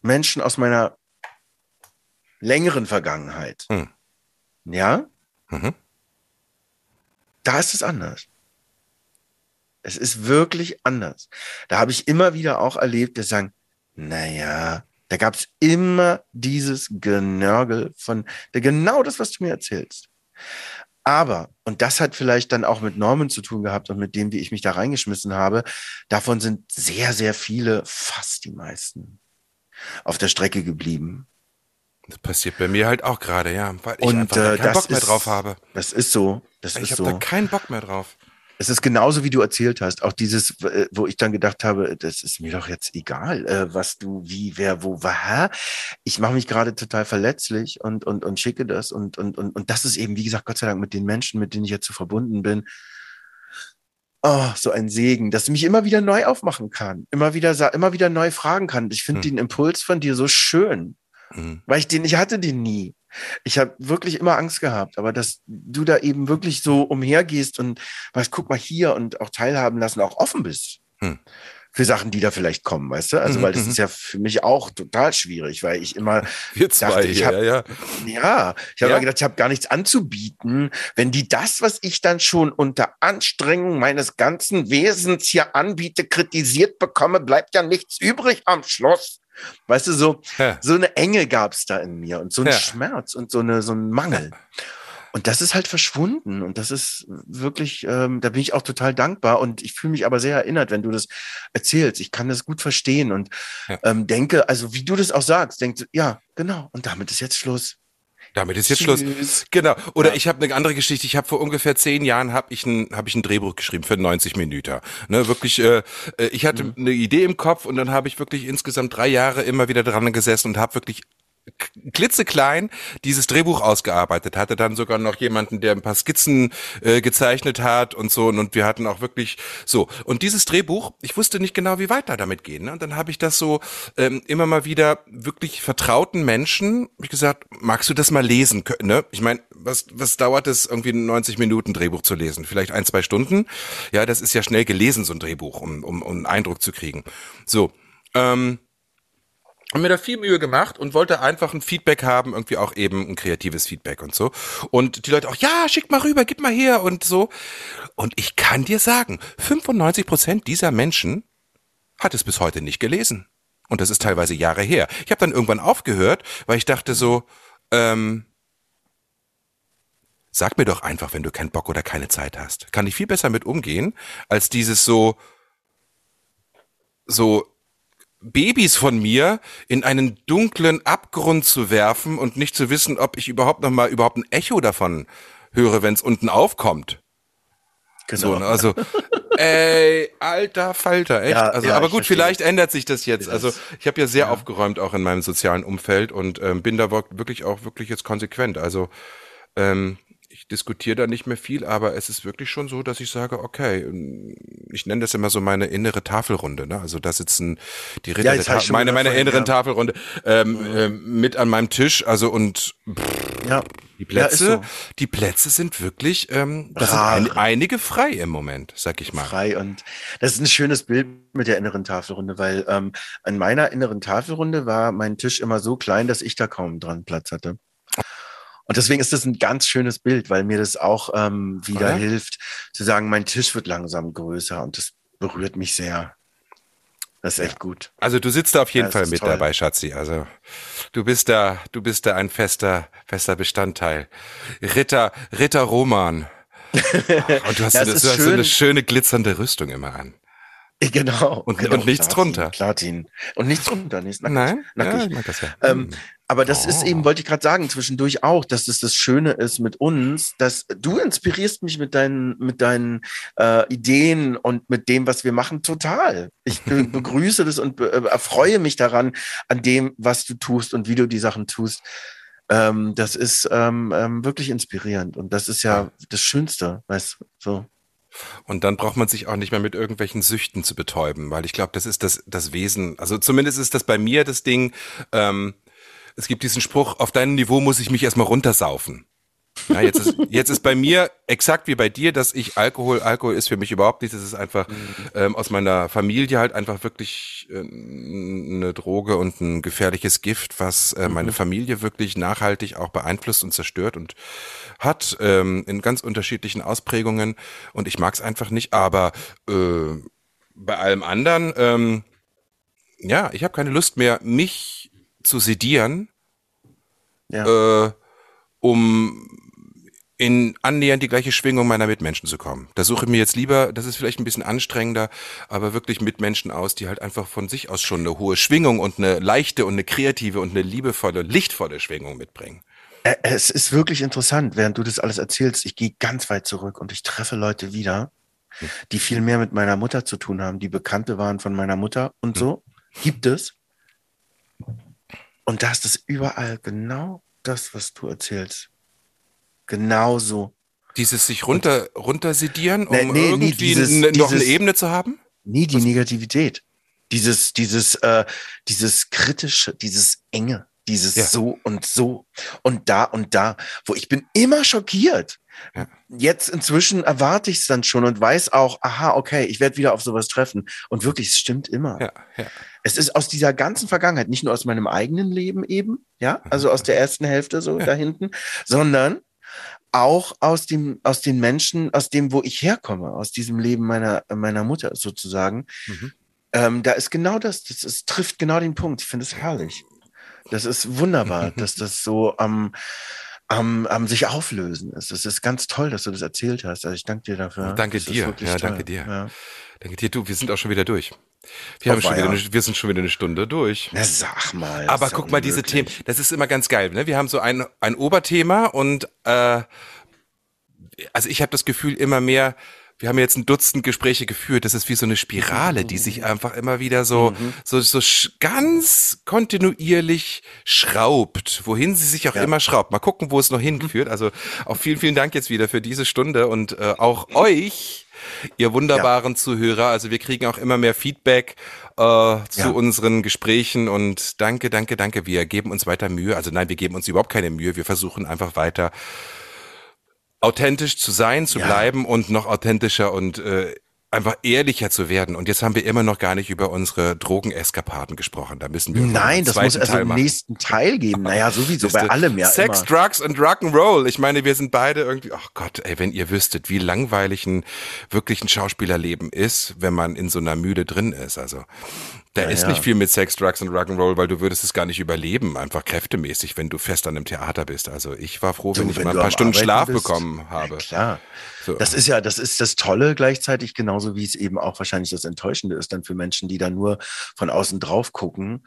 Menschen aus meiner längeren Vergangenheit. Hm. Ja? Mhm. Da ist es anders. Es ist wirklich anders. Da habe ich immer wieder auch erlebt, dass sagen, naja, da gab es immer dieses Genörgel von genau das, was du mir erzählst. Aber, und das hat vielleicht dann auch mit Normen zu tun gehabt und mit dem, wie ich mich da reingeschmissen habe, davon sind sehr, sehr viele, fast die meisten, auf der Strecke geblieben. Das passiert bei mir halt auch gerade, ja, weil ich und, einfach äh, keinen Bock mehr drauf habe. Das ist so. Das ich habe so. da keinen Bock mehr drauf es ist genauso, wie du erzählt hast. Auch dieses, äh, wo ich dann gedacht habe, das ist mir doch jetzt egal, äh, was du, wie, wer, wo, war. Ich mache mich gerade total verletzlich und, und, und schicke das. Und, und, und, und das ist eben, wie gesagt, Gott sei Dank mit den Menschen, mit denen ich jetzt so verbunden bin. Oh, so ein Segen, dass ich mich immer wieder neu aufmachen kann, immer wieder, immer wieder neu fragen kann. Ich finde hm. den Impuls von dir so schön, hm. weil ich den, ich hatte den nie. Ich habe wirklich immer Angst gehabt, aber dass du da eben wirklich so umhergehst und weißt, guck mal hier und auch teilhaben lassen, auch offen bist. Hm. Für Sachen, die da vielleicht kommen, weißt du? Also, mhm, weil das mhm. ist ja für mich auch total schwierig, weil ich immer. Wir zwei dachte, ich hab, ja, ja. Ja, ich habe ja. gedacht, ich habe gar nichts anzubieten. Wenn die das, was ich dann schon unter Anstrengung meines ganzen Wesens hier anbiete, kritisiert bekomme, bleibt ja nichts übrig am Schluss. Weißt du, so, ja. so eine Enge gab es da in mir und so ein ja. Schmerz und so, eine, so ein Mangel. Und das ist halt verschwunden und das ist wirklich, ähm, da bin ich auch total dankbar und ich fühle mich aber sehr erinnert, wenn du das erzählst. Ich kann das gut verstehen und ja. ähm, denke, also wie du das auch sagst, denkst ja, genau, und damit ist jetzt Schluss. Damit ist jetzt Tschüss. Schluss. Genau. Oder ja. ich habe eine andere Geschichte. Ich habe vor ungefähr zehn Jahren habe ich ein habe ich ein Drehbuch geschrieben für 90 Minuten. Ne, wirklich. Äh, äh, ich hatte mhm. eine Idee im Kopf und dann habe ich wirklich insgesamt drei Jahre immer wieder dran gesessen und habe wirklich klitzeklein dieses Drehbuch ausgearbeitet, hatte dann sogar noch jemanden, der ein paar Skizzen äh, gezeichnet hat und so und, und wir hatten auch wirklich so und dieses Drehbuch, ich wusste nicht genau, wie weiter damit gehen. Ne? Und dann habe ich das so ähm, immer mal wieder wirklich vertrauten Menschen, ich gesagt, magst du das mal lesen? Ne? Ich meine, was was dauert es irgendwie 90 Minuten Drehbuch zu lesen? Vielleicht ein zwei Stunden. Ja, das ist ja schnell gelesen so ein Drehbuch, um um, um einen Eindruck zu kriegen. So. Ähm, haben mir da viel Mühe gemacht und wollte einfach ein Feedback haben, irgendwie auch eben ein kreatives Feedback und so. Und die Leute auch, ja, schick mal rüber, gib mal her und so. Und ich kann dir sagen, 95 Prozent dieser Menschen hat es bis heute nicht gelesen. Und das ist teilweise Jahre her. Ich habe dann irgendwann aufgehört, weil ich dachte so, ähm, sag mir doch einfach, wenn du keinen Bock oder keine Zeit hast. Kann ich viel besser mit umgehen, als dieses so, so Babys von mir in einen dunklen Abgrund zu werfen und nicht zu wissen, ob ich überhaupt noch mal überhaupt ein Echo davon höre, wenn es unten aufkommt. Genau. So, ne? also, ey, alter Falter, echt. Ja, also, ja, aber gut, vielleicht ändert sich das jetzt. Also, ich habe ja sehr ja. aufgeräumt auch in meinem sozialen Umfeld und ähm, bin da wirklich auch wirklich jetzt konsequent. Also, ähm, diskutiere da nicht mehr viel, aber es ist wirklich schon so, dass ich sage, okay, ähm, ich nenne das immer so meine innere Tafelrunde. Ne? Also da sitzen die Ritter, ja, Ta meine, meine inneren ja. Tafelrunde ähm, äh, mit an meinem Tisch. Also und pff, ja. die Plätze, so. die Plätze sind wirklich, ähm, das sind ein, einige frei im Moment, sag ich mal. Frei und das ist ein schönes Bild mit der inneren Tafelrunde, weil ähm, an meiner inneren Tafelrunde war mein Tisch immer so klein, dass ich da kaum dran Platz hatte. Und deswegen ist das ein ganz schönes Bild, weil mir das auch ähm, wieder Oder? hilft, zu sagen, mein Tisch wird langsam größer und das berührt mich sehr. Das ist echt gut. Also du sitzt da auf jeden ja, Fall mit toll. dabei, Schatzi. Also du bist da, du bist da ein fester, fester Bestandteil. Ritter, Ritter Roman. und du hast, ja, so, du hast so eine schöne glitzernde Rüstung immer an. Genau. Und, genau, und nichts Platin, drunter. Platin. Und nichts drunter. Nichts nackig, Nein? Nackig. Ja, ich mag das ja. Ähm, hm. aber das oh. ist eben, wollte ich gerade sagen, zwischendurch auch, dass es das Schöne ist mit uns, dass du inspirierst mich mit deinen, mit deinen äh, Ideen und mit dem, was wir machen, total. Ich be begrüße das und be äh, erfreue mich daran, an dem, was du tust und wie du die Sachen tust. Ähm, das ist ähm, ähm, wirklich inspirierend und das ist ja das Schönste, weißt du, so. Und dann braucht man sich auch nicht mehr mit irgendwelchen Süchten zu betäuben, weil ich glaube, das ist das, das Wesen. Also zumindest ist das bei mir das Ding. Ähm, es gibt diesen Spruch, auf deinem Niveau muss ich mich erstmal runtersaufen. Ja, jetzt, ist, jetzt ist bei mir exakt wie bei dir, dass ich Alkohol, Alkohol ist für mich überhaupt nichts. Das ist einfach mhm. ähm, aus meiner Familie halt einfach wirklich äh, eine Droge und ein gefährliches Gift, was äh, meine mhm. Familie wirklich nachhaltig auch beeinflusst und zerstört und hat ähm, in ganz unterschiedlichen Ausprägungen. Und ich mag es einfach nicht. Aber äh, bei allem anderen, ähm, ja, ich habe keine Lust mehr, mich zu sedieren. Ja. Äh, um in annähernd die gleiche Schwingung meiner Mitmenschen zu kommen. Da suche ich mir jetzt lieber, das ist vielleicht ein bisschen anstrengender, aber wirklich Mitmenschen aus, die halt einfach von sich aus schon eine hohe Schwingung und eine leichte und eine kreative und eine liebevolle, lichtvolle Schwingung mitbringen. Es ist wirklich interessant, während du das alles erzählst. Ich gehe ganz weit zurück und ich treffe Leute wieder, hm. die viel mehr mit meiner Mutter zu tun haben, die Bekannte waren von meiner Mutter und hm. so. Gibt es. Und da ist es überall genau das, was du erzählst. Genauso. Dieses sich runter, runtersedieren, um nee, nee, irgendwie dieses, noch dieses, eine Ebene zu haben? Nie die was? Negativität. Dieses, dieses, äh, dieses kritische, dieses enge, dieses ja. so und so und da und da, wo ich bin immer schockiert. Ja. Jetzt inzwischen erwarte ich es dann schon und weiß auch, aha, okay, ich werde wieder auf sowas treffen. Und wirklich, es stimmt immer. Ja, ja. Es ist aus dieser ganzen Vergangenheit, nicht nur aus meinem eigenen Leben eben, ja, also aus der ersten Hälfte so da hinten, sondern auch aus dem, aus den Menschen, aus dem, wo ich herkomme, aus diesem Leben meiner, meiner Mutter sozusagen. Mhm. Ähm, da ist genau das, das ist, trifft genau den Punkt. Ich finde es herrlich. Das ist wunderbar, dass das so am, am, am sich auflösen ist. Das ist ganz toll, dass du das erzählt hast. Also ich danke dir dafür. Danke dir. Ja, danke dir. Ja. Danke dir. Du, wir sind auch schon wieder durch. Wir, haben schon wieder eine, wir sind schon wieder eine Stunde durch. Na, sag mal. Aber guck mal, diese Themen, das ist immer ganz geil. Ne? Wir haben so ein, ein Oberthema und äh, also ich habe das Gefühl, immer mehr wir haben jetzt ein Dutzend Gespräche geführt. Das ist wie so eine Spirale, die sich einfach immer wieder so, mhm. so, so ganz kontinuierlich schraubt, wohin sie sich auch ja. immer schraubt. Mal gucken, wo es noch hinführt. Also auch vielen, vielen Dank jetzt wieder für diese Stunde und äh, auch euch, ihr wunderbaren ja. Zuhörer. Also wir kriegen auch immer mehr Feedback äh, zu ja. unseren Gesprächen und danke, danke, danke. Wir geben uns weiter Mühe. Also nein, wir geben uns überhaupt keine Mühe. Wir versuchen einfach weiter authentisch zu sein, zu ja. bleiben und noch authentischer und äh, einfach ehrlicher zu werden. Und jetzt haben wir immer noch gar nicht über unsere Drogeneskapaden gesprochen. Da müssen wir. Nein, das muss also im nächsten Teil geben. Naja, sowieso bei allem ja. Sex, immer. Drugs und Rock'n'Roll. Ich meine, wir sind beide irgendwie, ach Gott, ey, wenn ihr wüsstet, wie langweilig ein wirklich ein Schauspielerleben ist, wenn man in so einer Mühle drin ist. Also da ja, ist ja. nicht viel mit Sex, Drugs und Rock'n'Roll, weil du würdest es gar nicht überleben, einfach kräftemäßig, wenn du fest an einem Theater bist. Also ich war froh, wenn so, ich wenn mal ein paar Stunden Schlaf bist. bekommen habe. Ja, klar. So. Das ist ja, das ist das Tolle gleichzeitig, genauso wie es eben auch wahrscheinlich das Enttäuschende ist dann für Menschen, die da nur von außen drauf gucken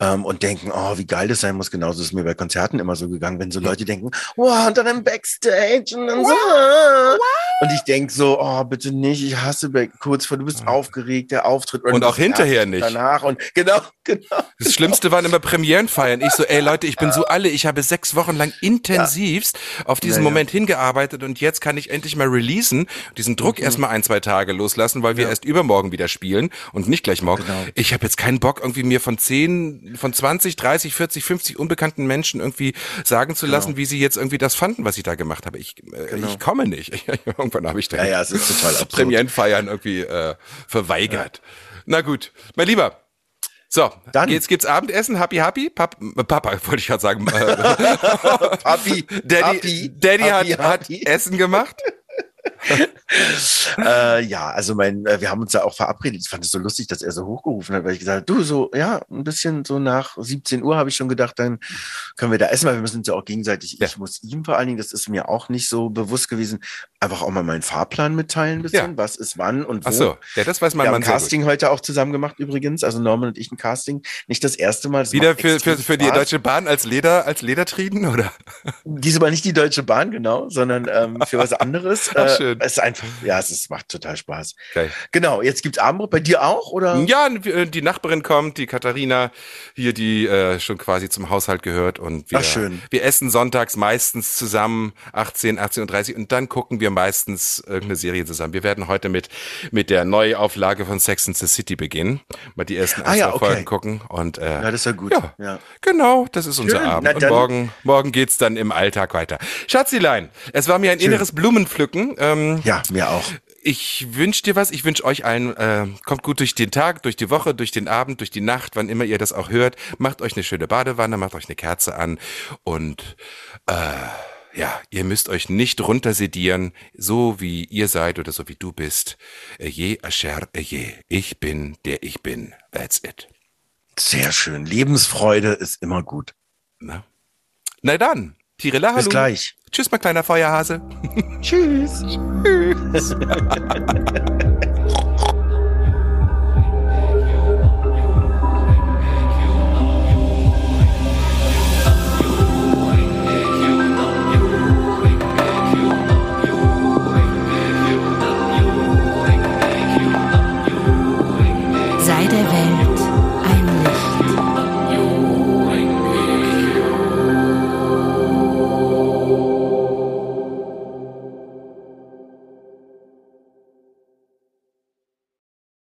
ähm, und denken, oh, wie geil das sein muss. Genauso ist mir bei Konzerten immer so gegangen, wenn so Leute denken, wow, und dann im Backstage und dann wow, so. Wow. Und ich denke so, oh, bitte nicht, ich hasse Back kurz vor, du bist aufgeregt, der Auftritt. Und, auch hinterher nicht. Danach und genau, genau. Das Schlimmste waren immer Premierenfeiern. Ich so, ey Leute, ich bin so alle, ich habe sechs Wochen lang intensivst ja. auf diesen ja, Moment hingearbeitet und jetzt kann ich endlich mal releasen, diesen Druck mhm. erstmal ein, zwei Tage loslassen, weil wir erst übermorgen wieder spielen und nicht gleich morgen. Genau. Ich habe jetzt keinen Bock, irgendwie mir von zehn von 20, 30, 40, 50 unbekannten Menschen irgendwie sagen zu lassen, genau. wie sie jetzt irgendwie das fanden, was ich da gemacht habe. Ich, äh, genau. ich komme nicht. Irgendwann habe ich dann ja, ja, es ist total absurd. Premierenfeiern irgendwie äh, verweigert. Ja. Na gut, mein Lieber. So, dann jetzt gibt's Abendessen, happy happy. Pap Papa wollte ich gerade sagen. Papi, Daddy, Papi, Daddy Papi, hat, hat Essen gemacht. äh, ja, also mein, äh, wir haben uns ja auch verabredet. Ich fand es so lustig, dass er so hochgerufen hat, weil ich gesagt habe, du, so, ja, ein bisschen so nach 17 Uhr habe ich schon gedacht, dann können wir da essen, weil wir müssen uns ja auch gegenseitig, ja. ich muss ihm vor allen Dingen, das ist mir auch nicht so bewusst gewesen, einfach auch mal meinen Fahrplan mitteilen ein bisschen, ja. was ist wann und wo. Ach so, ja, das weiß man. Wir haben ein Casting heute auch zusammen gemacht übrigens, also Norman und ich ein Casting. Nicht das erste Mal. Das Wieder für, für, für die Deutsche Bahn als Leder, als Ledertrieden, oder? Diesmal nicht die Deutsche Bahn, genau, sondern ähm, für was anderes. Ach, äh. Es ist einfach, ja, es ist, macht total Spaß. Okay. Genau, jetzt gibt's Abendbrot bei dir auch, oder? Ja, die Nachbarin kommt, die Katharina, hier, die äh, schon quasi zum Haushalt gehört und wir, Ach, schön. wir essen sonntags meistens zusammen 18, 18.30 Uhr und dann gucken wir meistens irgendeine Serie zusammen. Wir werden heute mit, mit der Neuauflage von Sex and the City beginnen. Mal die ersten ah, ja, okay. Folgen gucken. Und, äh, ja, das ist ja gut. Ja, ja. Genau, das ist unser Schön. Abend. Na, und morgen, morgen geht's dann im Alltag weiter. Schatzilein, es war mir ein Schön. inneres Blumenpflücken. Ähm, ja, mir auch. Ich wünsche dir was, ich wünsche euch allen, äh, kommt gut durch den Tag, durch die Woche, durch den Abend, durch die Nacht, wann immer ihr das auch hört. Macht euch eine schöne Badewanne, macht euch eine Kerze an und äh, ja, ihr müsst euch nicht runtersedieren, so wie ihr seid oder so wie du bist. Je asher je. Ich bin, der ich bin. That's it. Sehr schön. Lebensfreude ist immer gut. Na, Na dann, Tirilla, hallo. Bis gleich. Tschüss, mein kleiner Feuerhase. Tschüss. Tschüss.